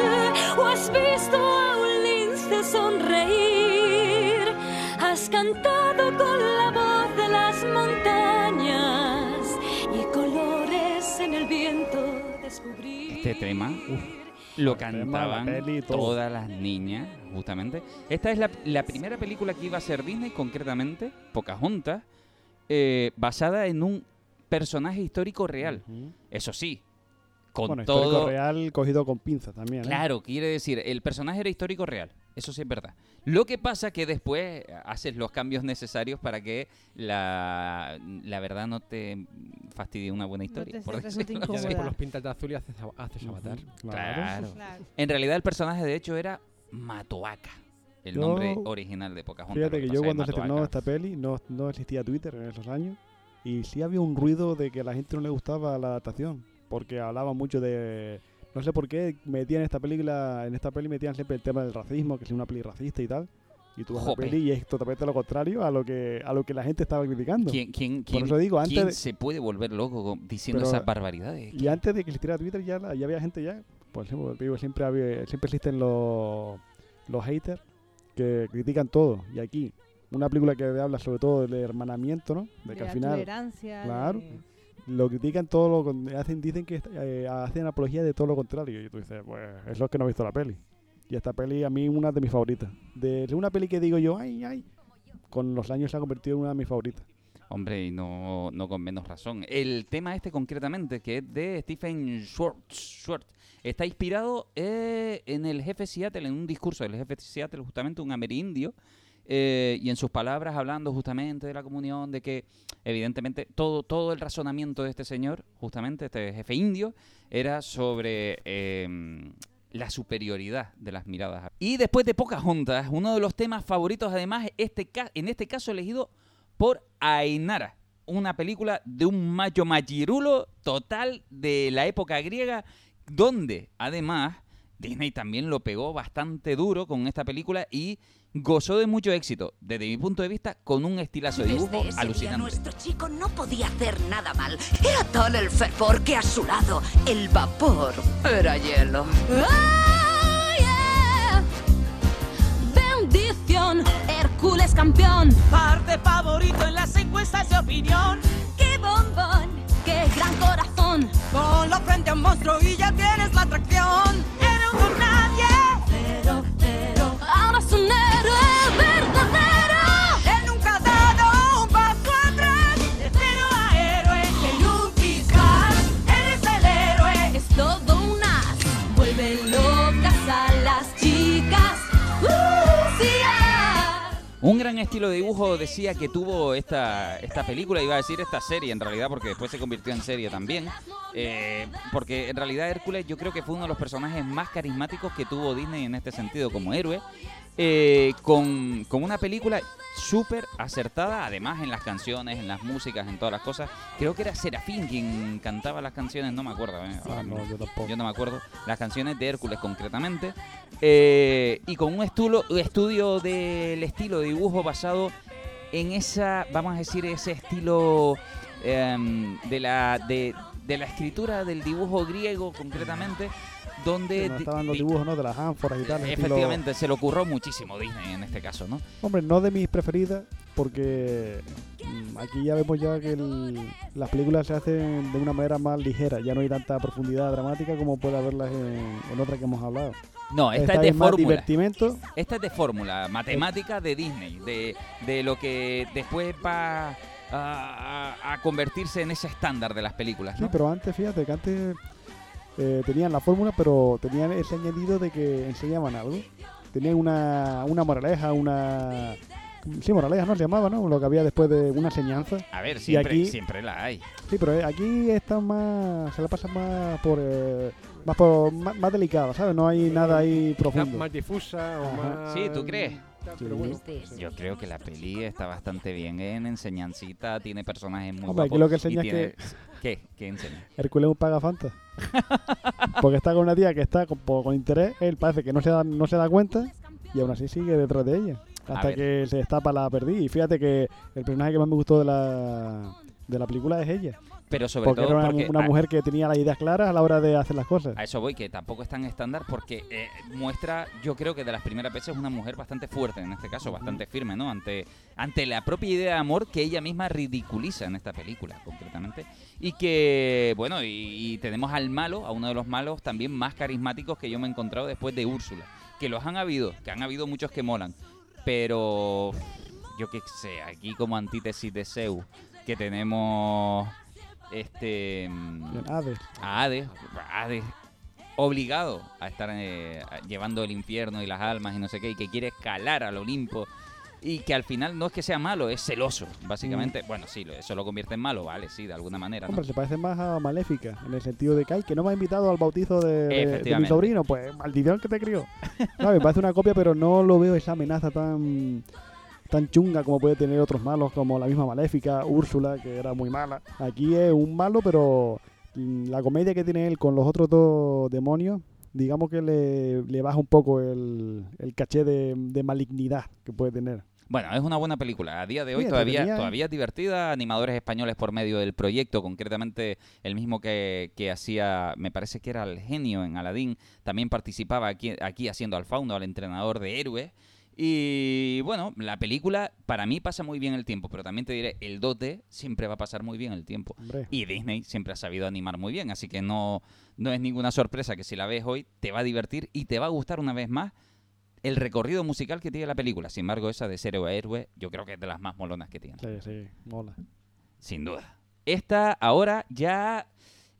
¿O has visto a un lince sonreír? ¿Has cantado con la voz de las montañas y colores en el viento descubrir? Este tema lo tema, la cantaban peli todas las niñas, justamente. Esta es la, la primera película que iba a ser Disney, concretamente, Pocahontas, eh, basada en un personaje histórico real. Eso sí, con Bueno, histórico todo... real cogido con pinzas también. ¿eh? Claro, quiere decir, el personaje era histórico real. Eso sí es verdad. Lo que pasa que después haces los cambios necesarios para que la, la verdad no te fastidie una buena historia. te por decirlo Ya después los pintas de azul y haces, haces avatar. Claro. Claro. En realidad el personaje de hecho era Matoaka, el Yo- nombre original de Pocahontas. Fíjate que yo es cuando se estrenó esta peli no, no existía Twitter en esos años y sí había un ruido de que a la gente no le gustaba la adaptación porque hablaba mucho de no sé por qué metían esta película en esta peli metían siempre el tema del racismo que es una peli racista y tal y tú Jope. peli y es totalmente lo contrario a lo que a lo que la gente estaba criticando. ¿Quién, quién, por quién- eso digo antes quién de- se puede volver loco diciendo Pero- esas barbaridades? y antes de que existiera Twitter ya, la- ya había gente ya. Por ejemplo te digo siempre había- siempre existen los los haters que critican todo. Y aquí una película que habla sobre todo del hermanamiento no de que al la final tolerancia, claro. de- lo critican todo lo hacen dicen que eh, hacen apología de todo lo contrario y tú dices pues es lo que no he visto la peli Y esta peli a mí una de mis favoritas. De una peli que digo yo, ay, ay, con los años se ha convertido en una de mis favoritas. Hombre, y no, no con menos razón. El tema este concretamente, que es de Stephen Schwartz, Schwartz, está inspirado eh, en el jefe Seattle, en un discurso del jefe Seattle, justamente un amerindio, eh, y en sus palabras hablando justamente de la comunión, de que evidentemente todo, todo el razonamiento de este señor, justamente este jefe indio, era sobre eh, la superioridad de las miradas. Y después de Pocahontas, uno de los temas favoritos además, este en este caso elegido por Ainara, una película de un macho machirulo total de la época griega, donde además Disney también lo pegó bastante duro con esta película y gozó de mucho éxito, desde mi punto de vista, con un estilazo de dibujo Desde ese día alucinante. nuestro chico no podía hacer nada mal. Era tal el fervor que a su lado el vapor era hielo. Bendición, Hércules campeón. Parte favorito en las encuestas de opinión. ¡Qué bombón! ¡Qué gran corazón! Ponlo frente a un monstruo y ya tienes la atracción. Era un don nadie. Pero, pero, estilo de dibujo decía que tuvo esta, esta película, iba a decir esta serie en realidad, porque después se convirtió en serie también. eh, porque en realidad Hércules yo creo que fue uno de los personajes más carismáticos que tuvo Disney en este sentido como héroe. Eh, con, con una película súper acertada, además en las canciones, en las músicas, en todas las cosas. Creo que era Serafín quien cantaba las canciones, no me acuerdo. eh, Ah, no, yo tampoco. yo no me acuerdo. Las canciones de Hércules concretamente. Eh, y con un estulo- estudio del estilo de dibujo basado en esa, vamos a decir, ese estilo em, de, la, de, de la escritura del dibujo griego concretamente, donde... Estaban los di- dibujos ¿no? de las ánforas y tal. estilo- Efectivamente, se le ocurrió muchísimo Disney en este caso, ¿no? Hombre, no de mis preferidas, porque mm, aquí ya vemos ya que el- las películas se hacen de una manera más ligera, ya no hay tanta profundidad dramática como puede haberlas en, en otras que hemos hablado. No, esta, es de más fórmula. divertimento. Esta es de fórmula, matemática de Disney, de, de lo que después va a- a convertirse en ese estándar de las películas, Sí, ¿no? pero antes, fíjate que antes eh, tenían la fórmula, pero tenían ese añadido de que enseñaban algo. Tenían una, una moraleja, una... Sí, moraleja, ¿no? Se llamaba, ¿no? Lo que había después de una enseñanza. A ver, Y siempre, aquí- siempre la hay. Sí, pero eh, aquí está más... Se la pasa más por... eh, más, por más, más delicada, ¿sabes? No hay nada ahí profundo. más difusa o Ajá. más... Sí, ¿tú crees? Pero bueno, Yo creo que la peli está bastante bien en enseñancita, tiene personajes muy Hombre, aquí guapos lo que y enseña es tiene- que- ¿Qué? ¿Qué enseña? Hércules es un pagafanta. Porque está con una tía que está con, interés, él parece que no se da, no se da cuenta y aún así sigue detrás de ella. Hasta que se destapa la perdí. Y fíjate que el personaje que más me gustó de la, de la película es ella. Pero sobre porque todo era una, porque una a- mujer que tenía las ideas claras a la hora de hacer las cosas. A eso voy, que tampoco es tan estándar porque eh, muestra, yo creo que de las primeras veces una mujer bastante fuerte, en este caso, bastante firme, ¿no? Ante, ante la propia idea de amor que ella misma ridiculiza en esta película, concretamente. Y que, bueno, y, y tenemos al malo, a uno de los malos también más carismáticos que yo me he encontrado después de Úrsula. Que los han habido, que han habido muchos que molan. Pero, yo qué sé, aquí como antítesis de Zeus, que tenemos este mm, Hades. a Hades, Hades obligado a estar eh, llevando el infierno y las almas y no sé qué, y que quiere escalar al Olimpo y que al final no es que sea malo, es celoso, básicamente. Bueno, sí, eso lo convierte en malo, vale, sí, de alguna manera, ¿no? Hombre, se parece más a Maléfica, en el sentido de que, ay, que no me ha invitado al bautizo de, de- de mi sobrino. Pues, maldición que te crió. No, me parece una copia, pero no lo veo esa amenaza tan tan chunga como puede tener otros malos, como la misma Maléfica, Úrsula, que era muy mala. Aquí es un malo, pero mm, la comedia que tiene él con los otros dos demonios, digamos que le, le baja un poco el, el caché de, de malignidad que puede tener. Bueno, es una buena película. A día de hoy Sí, todavía, ¿eh? todavía es divertida. Animadores españoles por medio del proyecto, concretamente el mismo que, que hacía, me parece que era el genio en Aladdin, también participaba aquí, aquí haciendo al fauno, al entrenador de héroes. Y bueno, la película para mí pasa muy bien el tiempo, pero también te diré, el 2D siempre va a pasar muy bien el tiempo. Hombre. Y Disney siempre ha sabido animar muy bien, así que no, no es ninguna sorpresa que si la ves hoy te va a divertir y te va a gustar una vez más el recorrido musical que tiene la película. Sin embargo, esa de Cero a Héroe yo creo que es de las más molonas que tiene. Sí, sí, mola. Sin duda. Esta ahora ya.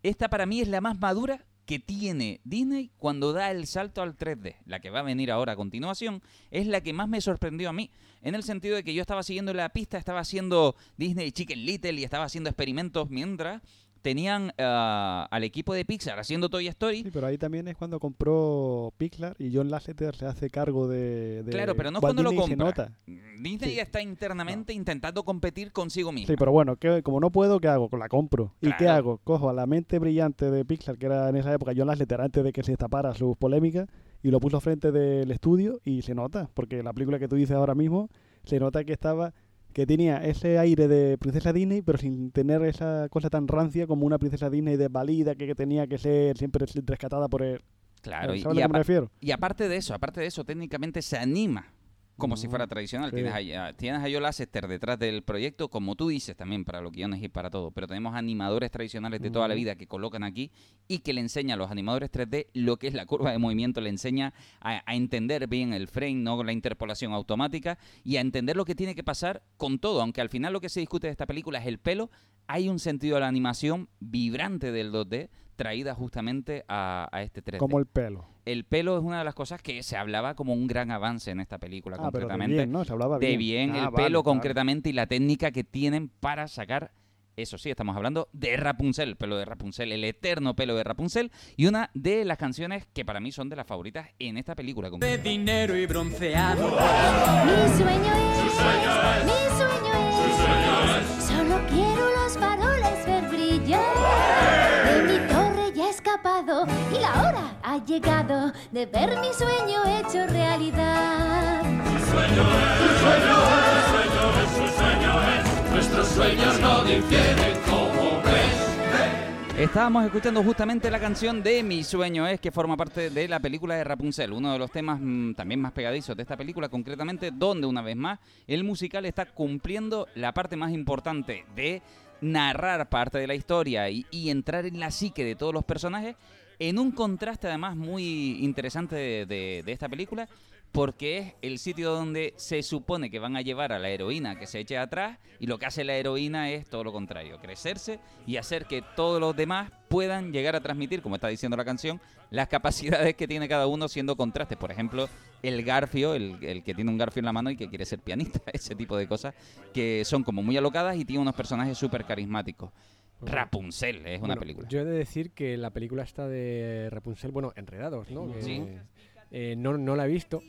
Esta para mí es la más madura que tiene Disney cuando da el salto al 3D. La que va a venir ahora a continuación es la que más me sorprendió a mí. En el sentido de que yo estaba siguiendo la pista, estaba haciendo Disney Chicken Little y estaba haciendo experimentos mientras tenían ah, al equipo de Pixar haciendo Toy Story. Sí, pero ahí también es cuando compró Pixar y John Lasseter se hace cargo de. de Claro, pero no es cuando lo Disney se compra. nota. Disney Sí. está internamente intentando competir consigo mismo. Sí, pero bueno, ¿qué- como no puedo, ¿qué hago? La compro. ¿Y qué hago? Cojo a la mente brillante de Pixar, que era en esa época John Lasseter, antes de que se destapara sus polémicas, y lo puso frente del estudio y se nota, porque la película que tú dices ahora mismo, se nota que estaba que tenía ese aire de princesa Disney, pero sin tener esa cosa tan rancia como una princesa Disney desvalida que, tenía que ser siempre rescatada por el... Claro, y, ¿Sabes a lo y que me refiero? y aparte de eso, aparte de eso, técnicamente se anima como si fuera tradicional. sí. Tienes, a, a- tienes a detrás del proyecto, como tú dices también, para los guiones y para todo. Pero tenemos animadores tradicionales de toda la vida que colocan aquí y que le enseña a los animadores 3D lo que es la curva de movimiento, le enseña a, a entender bien el frame, no la interpolación automática y a entender lo que tiene que pasar con todo. Aunque al final lo que se discute de esta película es el pelo, hay un sentido de la animación vibrante del 2D traída justamente a, a este 3D. Como el pelo. El pelo es una de las cosas que se hablaba como un gran avance en esta película, Ah, pero de concretamente. bien, ¿no? Se hablaba De bien. bien, Ah, el vale, pelo vale. concretamente y la técnica que tienen para sacar. Eso sí, estamos hablando de Rapunzel, el pelo de Rapunzel, el eterno pelo de Rapunzel, y una de las canciones que para mí son de las favoritas en esta película. De dinero y bronceado. Mi sueño es, mi sueño es, solo quiero y la hora ha llegado de ver mi sueño hecho realidad. Nuestros sueños no difieren como ves. Estábamos escuchando justamente la canción de Mi sueño es, que forma parte de la película de Rapunzel, uno de los temas mm, también más pegadizos de esta película, concretamente donde una vez más el musical está cumpliendo la parte más importante de narrar parte de la historia y, entrar en la psique de todos los personajes, en un contraste además muy interesante de esta película, porque es el sitio donde se supone que van a llevar a la heroína que se eche atrás y lo que hace la heroína es todo lo contrario, crecerse y hacer que todos los demás puedan llegar a transmitir, como está diciendo la canción, las capacidades que tiene cada uno siendo contrastes. Por ejemplo, el garfio, el, el que tiene un garfio en la mano y que quiere ser pianista, ese tipo de cosas que son como muy alocadas y tiene unos personajes súper carismáticos. Rapunzel es una Bueno, película. Yo he de decir que la película está de Rapunzel, bueno, Enredados, ¿no? Sí. eh, no, no la he visto,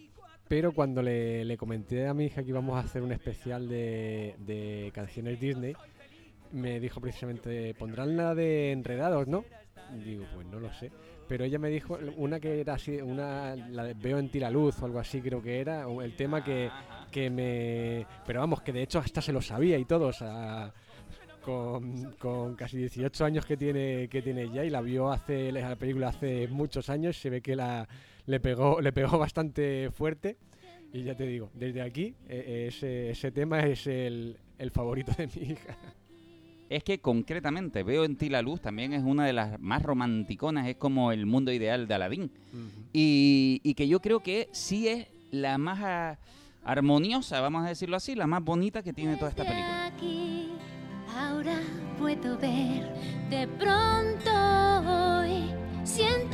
pero cuando le, le comenté a mi hija que íbamos a hacer un especial de, de canciones Disney, me dijo precisamente, pondrán la de Enredados, ¿no? Digo, pues no lo sé. Pero ella me dijo una que era así, una, la de Veo en ti la luz o algo así creo que era, el tema que, que me... Pero vamos, que de hecho hasta se lo sabía y todo, o con, con casi 18 años que tiene que tiene ya y la vio hace la película hace muchos años, se ve que la le pegó le pegó bastante fuerte y ya te digo, desde aquí eh, ese, ese tema es el, el favorito de mi hija. Es que concretamente veo en ti la luz también es una de las más romanticonas, es como el mundo ideal de Aladín. y, y que yo creo que sí es la más ah, armoniosa, vamos a decirlo así, la más bonita que tiene toda esta película. Aquí, ahora puedo ver de pronto hoy. Siento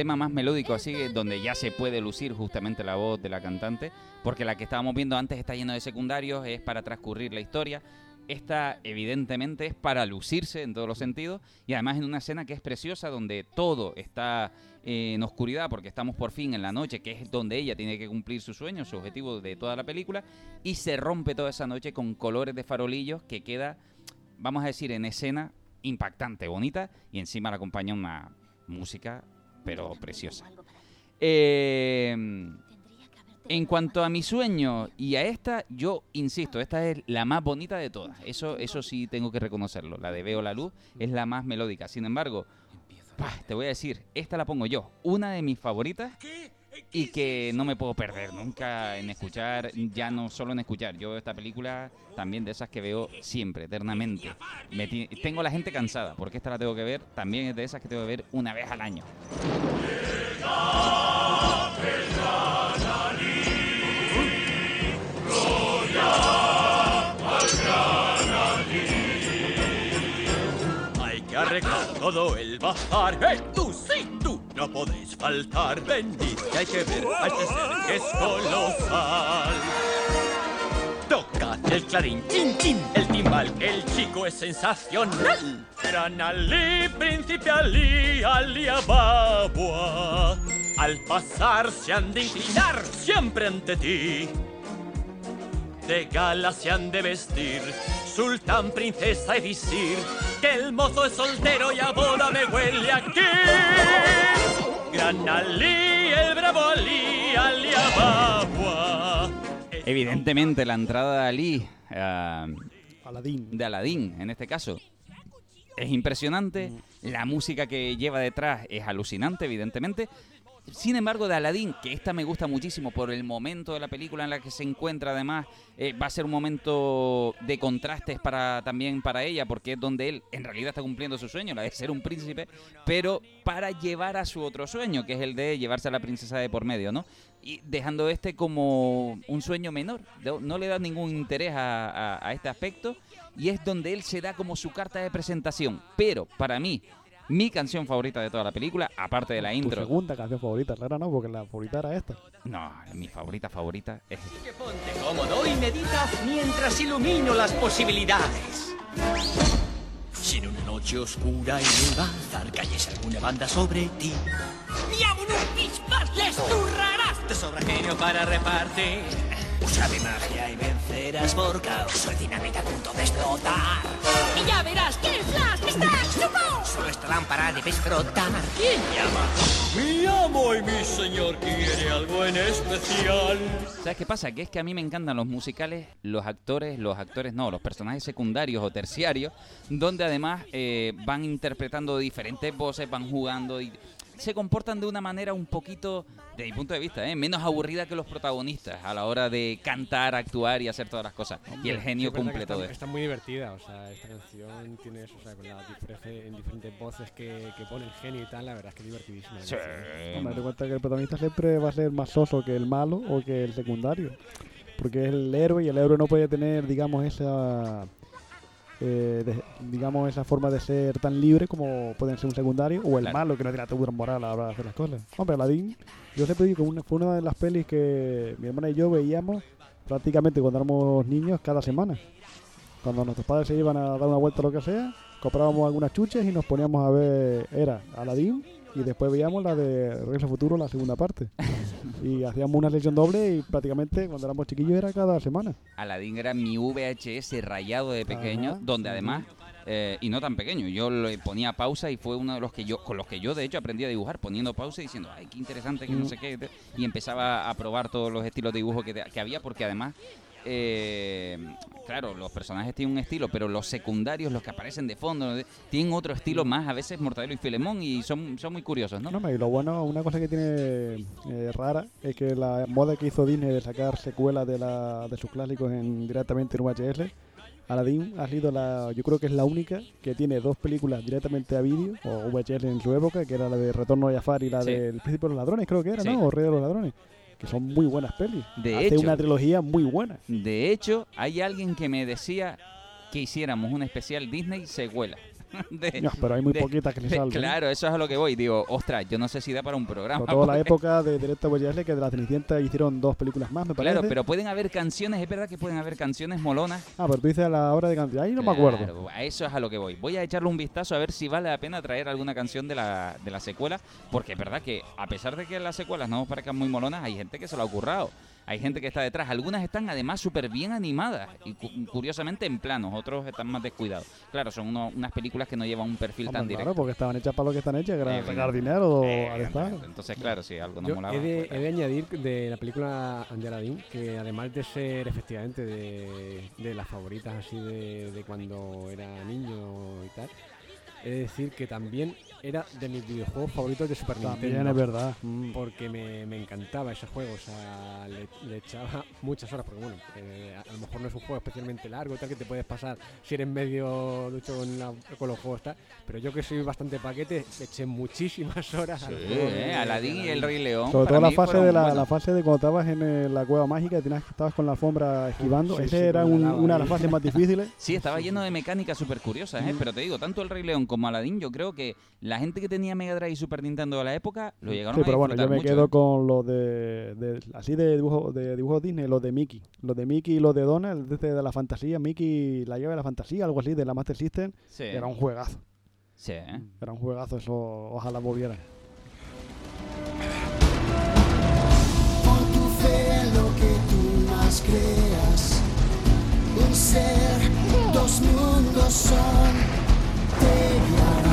tema más melódico, así que donde ya se puede lucir justamente la voz de la cantante, porque la que estábamos viendo antes está lleno de secundarios, es para transcurrir la historia. Esta, evidentemente, es para lucirse en todos los sentidos y además en una escena que es preciosa, donde todo está en oscuridad, porque estamos por fin en la noche, que es donde ella tiene que cumplir su sueño, su objetivo de toda la película, y se rompe toda esa noche con colores de farolillos que queda, vamos a decir, en escena impactante, bonita, y encima la acompaña una música, pero preciosa. Eh, en cuanto a mi sueño y a esta, yo insisto, esta es la más bonita de todas. Eso, eso sí tengo que reconocerlo. La de Veo la Luz es la más melódica. Sin embargo, te voy a decir, esta la pongo yo. Una de mis favoritas y que no me puedo perder nunca en escuchar, ya no solo en escuchar. Yo veo esta película también de esas que veo siempre, eternamente. Me tengo la gente cansada, porque esta la tengo que ver, también es de esas que tengo que ver una vez al año. Todo el bazar. ¡Eh, tú, sí, tú! No podéis faltar. Venid, que hay que ver a este ser que es colosal. Toca el clarín, chin, chin, el timbal. El chico es sensacional. Gran Ali, príncipe Ali, Ali Ababua. Al pasar se han de inclinar siempre ante ti. De gala se han de vestir, sultán, princesa y visir, que el mozo es soltero y a boda me huele aquí. Gran Ali, el bravo Ali, Ali Ababua. Evidentemente, la entrada de Ali, Aladín. de Aladín en este caso, es impresionante. La música que lleva detrás es alucinante, evidentemente. Sin embargo, de Aladdin, que esta me gusta muchísimo por el momento de la película en la que se encuentra, además, eh, va a ser un momento de contrastes para también para ella, porque es donde él en realidad está cumpliendo su sueño, la de ser un príncipe, pero para llevar a su otro sueño, que es el de llevarse a la princesa de por medio, ¿no? Y dejando este como un sueño menor, no le da ningún interés a este aspecto, y es donde él se da como su carta de presentación. Pero para mí, mi canción favorita de toda la película, aparte de la Tu intro. segunda canción favorita, claro, no, porque la favorita era esta. No, mi favorita favorita es Ponte cómodo y medita mientras ilumino las posibilidades. Si en una noche oscura en el bazar cayes alguna banda sobre ti, ¡Diablo, pispas, les zurrarás! te sobra genio para repartir. Usa mi magia y vencerás por caos. Soy dinamita a punto de explotar. Y ya verás que el flash está chupado. Solo esta lámpara debes frotar. ¿Quién llama? Mi amo y mi señor quiere algo en especial. ¿Sabes qué pasa? Que es que a mí me encantan los musicales, los actores, los actores no, los personajes secundarios o terciarios, donde además eh, van interpretando diferentes voces, van jugando y se comportan de una manera un poquito, de mi punto de vista, ¿eh? menos aburrida que los protagonistas a la hora de cantar, actuar y hacer todas las cosas. y el genio cumple está, todo esto. Está muy divertida, o sea, esta canción tiene eso, o sea, con las diferentes, en diferentes voces que, que pone el genio y tal, la verdad es que es divertidísima. Sí. Hombre, te cuenta que el protagonista siempre va a ser más soso que el malo o que el secundario. Porque es el héroe y el héroe no puede tener, digamos, esa. Eh, de- digamos, esa forma de ser tan libre como pueden ser un secundario o el Claro. malo que no tiene la moral a la hora de hacer las cosas. Hombre, Aladdin, yo siempre digo que fue una de las pelis que mi hermana y yo veíamos prácticamente cuando éramos niños cada semana. Cuando nuestros padres se iban a dar una vuelta o lo que sea, comprábamos algunas chuches y nos poníamos a ver, era Aladdin y después veíamos la de Regreso al Futuro, la segunda parte. y hacíamos una sesión doble y prácticamente cuando éramos chiquillos era cada semana. Aladdin era mi VHS rayado de pequeño, Ajá, donde además, eh, y no tan pequeño, yo le ponía pausa y fue uno de los que yo, con los que yo de hecho aprendí a dibujar, poniendo pausa y diciendo, ay, qué interesante, que no sé qué, y empezaba a probar todos los estilos de dibujo que, que había, porque además, eh, claro, los personajes tienen un estilo, pero los secundarios, los que aparecen de fondo, de- tienen otro estilo más, a veces Mortadelo y Filemón, y son, son muy curiosos, ¿no? No, y lo bueno, una cosa que tiene eh, rara es que la moda que hizo Disney de sacar secuelas de, la, de sus clásicos en, directamente en VHS, Aladdin ha sido la, yo creo que es la única que tiene dos películas directamente a vídeo, o VHS en su época, que era la de Retorno a Jafar y la Sí. del Príncipe de los Ladrones, creo que era, Sí. ¿no? O Rey de los Ladrones, que son muy buenas pelis. De Hace hecho- una trilogía muy buena. De hecho, hay alguien que me decía que hiciéramos un especial Disney secuela. De- No, pero hay muy de- poquitas que le salgan. Claro, eso es a lo que voy. Digo, ostras, yo no sé si da para un programa. Sobre todo la porque- época de directo VHS, que de la Cenicienta hicieron dos películas más, me parece. Claro, pero pueden haber canciones, es verdad que pueden haber canciones molonas. Ah, pero tú dices a la hora de cantar. Ahí no me acuerdo. A eso es a lo que voy. Voy a echarle un vistazo a ver si vale la pena traer alguna canción de la, de la secuela, porque es verdad que a pesar de que las secuelas no parezcan muy molonas, hay gente que se lo ha currado. Hay gente que está detrás. Algunas están además súper bien animadas y cu- curiosamente en planos, otros están más descuidados. Claro, son uno- unas películas que no llevan un perfil tan directo. claro, porque estaban hechas para lo que están hechas, era Eh, sacar dinero Eh. Entonces, claro, si algo no Yo molaba. he, de, he de añadir de la película de Aladdin que además de ser efectivamente de, de las favoritas así de, de cuando era niño y tal, he de decir que también era de mis videojuegos favoritos de Super También Nintendo. es verdad. Porque me, me encantaba ese juego, o sea, le, le echaba muchas horas, porque bueno, eh, a, a lo mejor no es un juego especialmente largo, tal que te puedes pasar si eres medio ducho con, la- con los juegos, tal, pero yo que soy bastante paquete, le eché muchísimas horas al Sí, juego eh, Aladdin y el Rey León. Sobre todo la fase, de la, buenos. la fase de cuando estabas en eh, la cueva mágica tenías, estabas con la alfombra esquivando. sí, Ese sí, era un- una de ahí. las fases más difíciles. Sí, estaba lleno de mecánicas súper curiosas, ¿eh? pero te digo, tanto el Rey León como Aladdin, yo creo que la gente que tenía Mega Drive y Super Nintendo de la época lo llegaron Sí, a pero bueno, yo me mucho, quedo ¿eh? con los de, de- así de dibujos de dibujos Disney, los de Mickey, los de Mickey y los de Donald, desde de la fantasía, Mickey, la llave de la fantasía, algo así de la Master System, Sí. era un juegazo, Sí, ¿eh? era un juegazo, eso ojalá volviera. Pon tu fe en lo que tú más creas. Un ser, dos mundos son. Te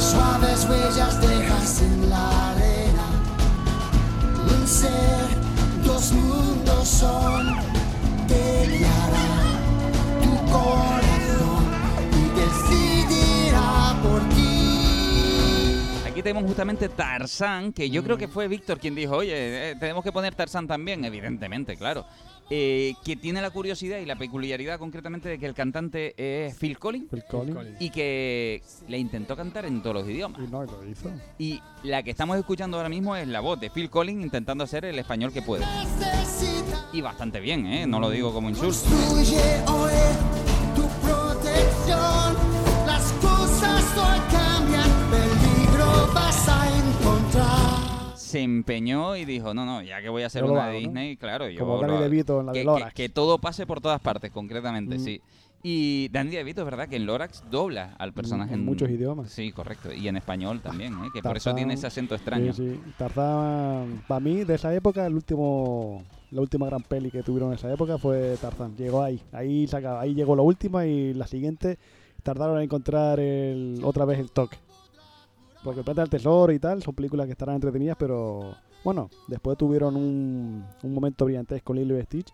Suaves huellas dejas en la arena. Un ser, dos mundos son. Te guiará Aquí tenemos justamente Tarzán, que yo creo que fue Víctor quien dijo, oye, eh, tenemos que poner Tarzán también, evidentemente, claro. Eh, que tiene la curiosidad y la peculiaridad concretamente de que el cantante es Phil Collins, Phil Collins. y que le intentó cantar en todos los idiomas. Y no, y lo hizo. Y la que estamos escuchando ahora mismo es la voz de Phil Collins intentando hacer el español que puede. Y bastante bien, ¿eh? No lo digo como insulto. Construye hoy tu protección. Las cosas hoy cambian, peligro vas a. Se empeñó y dijo, no, no, ya que voy a hacer Yo una de ¿no? Disney, claro, yo Como Danny. DeVito en la de que, que- Lorax. que todo pase por todas partes, concretamente, Mm. sí. Y Danny DeVito es verdad que en Lorax dobla al personaje en muchos idiomas. Sí, correcto. Y en español también, ¿eh? que por eso tiene ese acento extraño. Sí, sí. Tarzán, para mí, de esa época, el último, la última gran peli que tuvieron en esa época fue Tarzán. Llegó ahí, ahí, se acaba- ahí llegó la última y la siguiente tardaron en encontrar el, otra vez el toque. Porque Plata del Tesoro y tal son películas que estarán entretenidas, pero bueno, después tuvieron un, un momento brillantesco con Lilo y Stitch,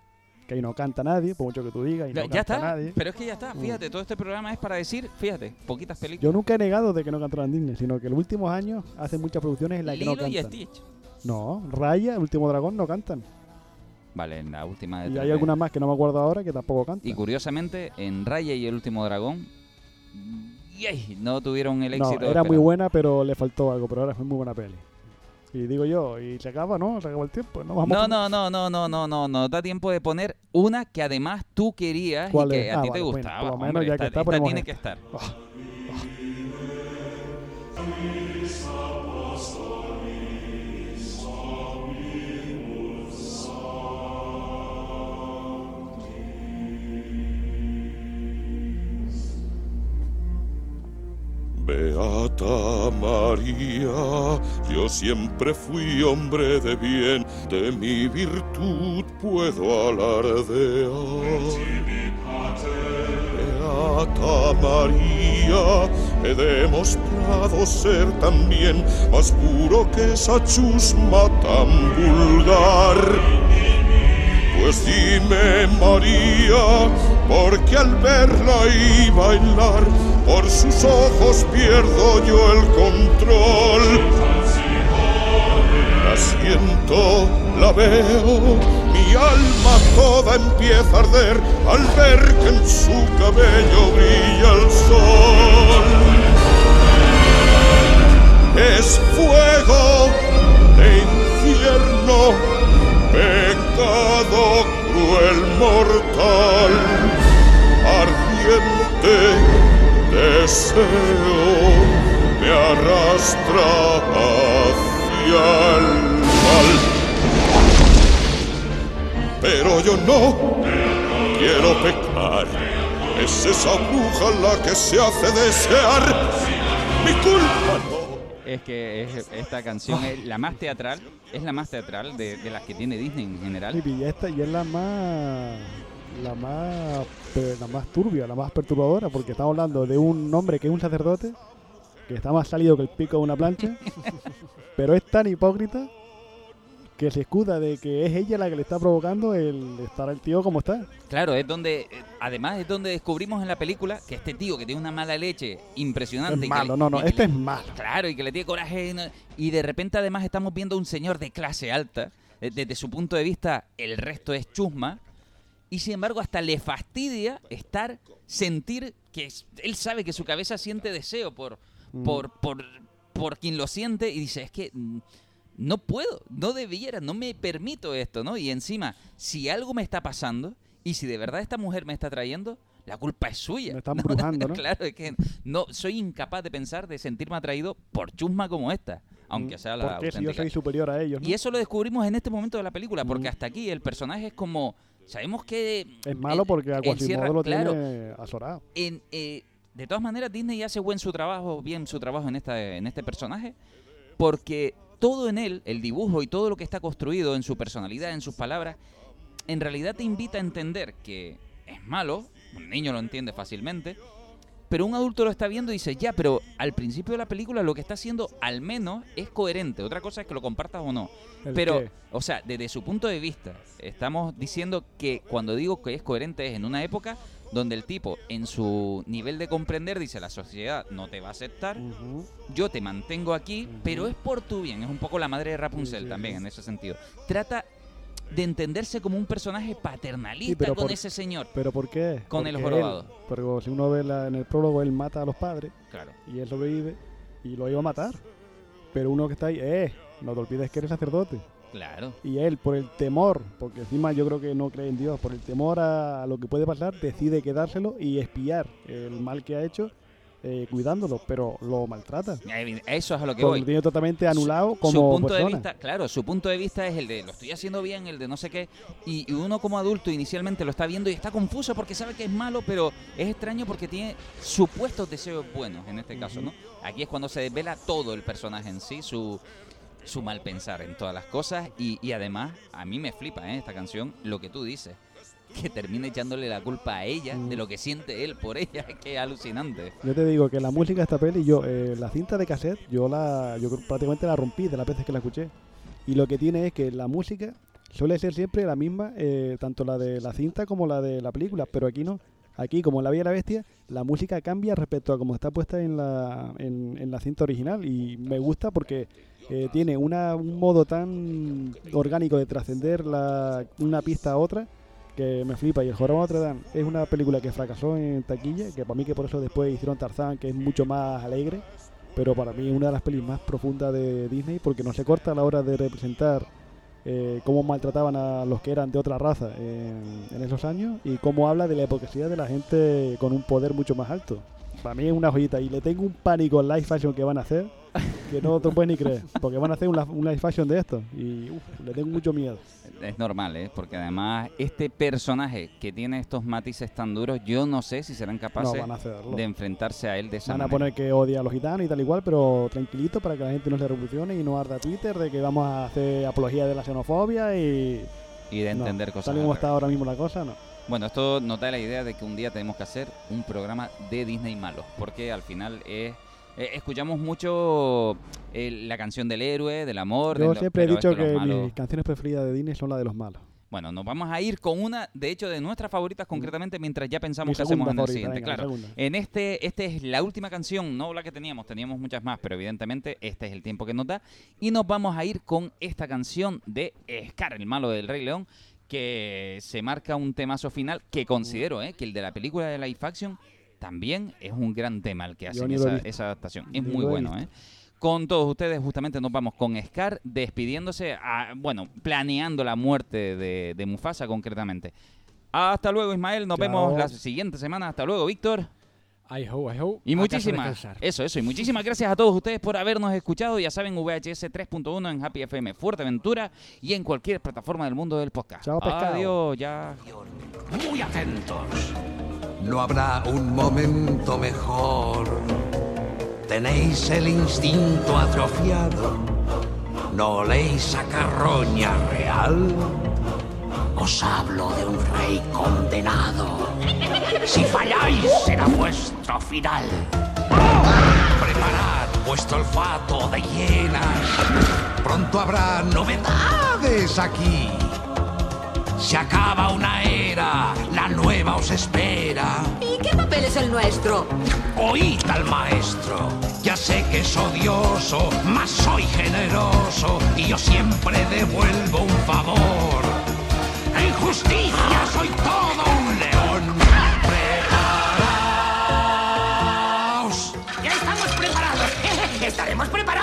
que ahí no canta nadie, por mucho que tú digas, y no Ya- canta está, nadie. pero es que ya está, Mm. fíjate, todo este programa es para decir, fíjate, poquitas películas. Yo nunca he negado de que no cantaran Disney, sino que en los últimos años hacen muchas producciones en las que no Lilo y cantan. Stitch. No, Raya, el último dragón, no cantan. Vale, en la última de Y hay 3D. algunas más que no me acuerdo ahora que tampoco cantan. Y curiosamente, en Raya y el último dragón, ¡yay! no tuvieron el no, éxito. era muy esperado. buena, pero le faltó algo, pero ahora fue muy buena peli. Y digo yo, y se acaba, ¿no? Se acabó el tiempo. No, vamos No, no, no, no, no, no, no, no da tiempo de poner una que además tú querías y ¿Cuál que es? a Ah, ti vale, te bueno, gustaba. por lo menos hombre, ya esta, que está, esta tiene esta. que estar. Beata María, yo siempre fui hombre de bien, de mi virtud puedo alardear. Beata María, he demostrado ser también más puro que esa chusma tan vulgar. Pues dime María, porque al verla y bailar, por sus ojos pierdo yo el control. La siento, la veo, mi alma toda empieza a arder al ver que en su cabello brilla el sol. Es fuego de infierno, pecado cruel mortal, ardiente deseo, me arrastra hacia el mal. Pero yo no quiero pecar. Es esa bruja la que se hace desear. Mi culpa no. Es que es- esta canción es la más teatral, es la más teatral de, de las que tiene Disney en general. Y esta y es la más la más pe- la más turbia, la más perturbadora, porque estamos hablando de un hombre que es un sacerdote, que está más salido que el pico de una plancha, pero es tan hipócrita que se escuda de que es ella la que le está provocando el estar el tío como está. Claro, es donde, eh, además es donde descubrimos en la película que este tío que tiene una mala leche impresionante. Es y que malo, le- no, no, y este le- es malo. Claro, y que le tiene coraje. y no- Y de repente además estamos viendo un señor de clase alta. eh, Desde su punto de vista, el resto es chusma. Y sin embargo, hasta le fastidia estar, sentir que es- él sabe que su cabeza siente deseo por, Mm. por, por, por quien lo siente y dice, es que mm, no puedo, no debiera, no me permito esto, ¿no? Y encima, si algo me está pasando y si de verdad esta mujer me está trayendo, la culpa es suya. Me está embrujando, ¿no? claro, es que no soy incapaz de pensar, de sentirme atraído por chusma como esta, aunque sea la Mm. Porque si yo auténtica. soy superior a ellos, ¿no? Y eso lo descubrimos en este momento de la película, porque hasta aquí el personaje es como... Sabemos que... Es malo porque a Quasimodo lo claro, tiene azorado. en, eh, de todas maneras, Disney hace buen su trabajo, bien su trabajo en, esta, en este personaje, porque todo en él, el dibujo y todo lo que está construido en su personalidad, en sus palabras, en realidad te invita a entender que es malo, un niño lo entiende fácilmente, pero un adulto lo está viendo y dice, ya, pero al principio de la película lo que está haciendo al menos es coherente. Otra cosa es que lo compartas o no. ¿El Pero, qué? o sea, desde su punto de vista, estamos diciendo que cuando digo que es coherente es en una época donde el tipo, en su nivel de comprender, dice, la sociedad no te va a aceptar, yo te mantengo aquí, pero es por tu bien. Es un poco la madre de Rapunzel también, en ese sentido. Trata de entenderse como un personaje paternalista Sí, con por- ese señor. ¿Pero por qué? Con el Porque jorobado. él- pero si uno ve la- en el prólogo, él mata a los padres. Claro. Y él sobrevive y lo iba a matar. Pero uno que está ahí, eh, no te olvides que eres sacerdote. Claro. Y él, por el temor, porque encima yo creo que no cree en Dios, por el temor a lo que puede pasar, decide quedárselo y espiar el mal que ha hecho, eh, cuidándolo, pero lo maltrata. Eso es a lo que voy. lo tiene totalmente anulado su como punto de vista, claro, su punto de vista es el de lo estoy haciendo bien, el de no sé qué, y, y uno como adulto inicialmente lo está viendo y está confuso porque sabe que es malo, pero es extraño porque tiene supuestos deseos buenos en este caso, ¿no? Aquí es cuando se desvela todo el personaje en sí, su su mal pensar en todas las cosas y, y además a mí me flipa ¿eh? esta canción lo que tú dices que termine echándole la culpa a ella de lo que siente él por ella que alucinante Yo te digo que la música de esta peli, yo, eh, la cinta de cassette, yo la yo prácticamente la rompí de las veces que la escuché. Y lo que tiene es que la música suele ser siempre la misma, eh, tanto la de la cinta como la de la película, pero aquí no. Aquí, como en La Bella y la Bestia, la música cambia respecto a cómo está puesta en la, en, en la cinta original. Y me gusta porque eh, tiene una, un modo tan orgánico de trascender una pista a otra que me flipa. Y El Jorobado de Notre Dame es una película que fracasó en taquilla, que para mí que por eso después hicieron Tarzán, que es mucho más alegre, pero para mí es una de las pelis más profundas de Disney porque no se corta a la hora de representar eh, cómo maltrataban a los que eran de otra raza en, en esos años y cómo habla de la hipocresía de la gente con un poder mucho más alto. Para mí es una joyita y le tengo un pánico al live fashion que van a hacer que no te puedes ni creer, porque van a hacer un, un live fashion de esto y uf, le tengo mucho miedo. es normal, ¿eh? porque además este personaje que tiene estos matices tan duros, yo no sé si serán capaces de enfrentarse a él de esa Van a manera. poner que odia a los gitanos y tal igual, pero tranquilito para que la gente no se revolucione y no arda Twitter de que vamos a hacer apología de la xenofobia y... Y de No, entender cosas. Tal como está ahora mismo la cosa, no. Bueno, esto nos da la idea de que un día tenemos que hacer un programa de Disney malo, porque al final es... eh, escuchamos mucho eh, la canción del héroe, del amor. de Yo siempre he dicho que malos- mis canciones preferidas de Disney son las de los malos. Bueno, nos vamos a ir con una, de hecho, de nuestras favoritas concretamente, mientras ya pensamos qué hacemos en el siguiente. venga, claro, en este, este es la última canción, no la que teníamos, teníamos muchas más, pero evidentemente este es el tiempo que nos da. Y nos vamos a ir con esta canción de Scar, el malo del Rey León, que se marca un temazo final que considero eh, que el de la película de Life Action también es un gran tema el que hacen esa, adaptación. Es muy bueno. ¿eh? Con todos ustedes, justamente nos vamos con Scar despidiéndose, a- bueno, planeando la muerte de, de Mufasa concretamente. Hasta luego, Ismael. Nos Chao. vemos la siguiente semana. Hasta luego, Víctor. I hope, I hope. Y muchísimas, eso, eso, y muchísimas gracias a todos ustedes por habernos escuchado. Ya saben, VHS 3.1 en Happy FM Fuerteventura y en cualquier plataforma del mundo del podcast. Chao, pescado. Adiós, ya. Muy atentos. No habrá un momento mejor. Tenéis el instinto atrofiado. ¿No oléis a carroña real? Os hablo de un rey condenado. Si falláis será vuestro final. Preparad vuestro olfato de hienas. Pronto habrá novedades aquí. Se acaba una era, la nueva os espera. ¿Y qué papel es el nuestro? Oíd al maestro, ya sé que es odioso, mas soy generoso y yo siempre devuelvo un favor en justicia soy todo un león. ¡Preparaos! Ya estamos preparados. Estaremos preparados.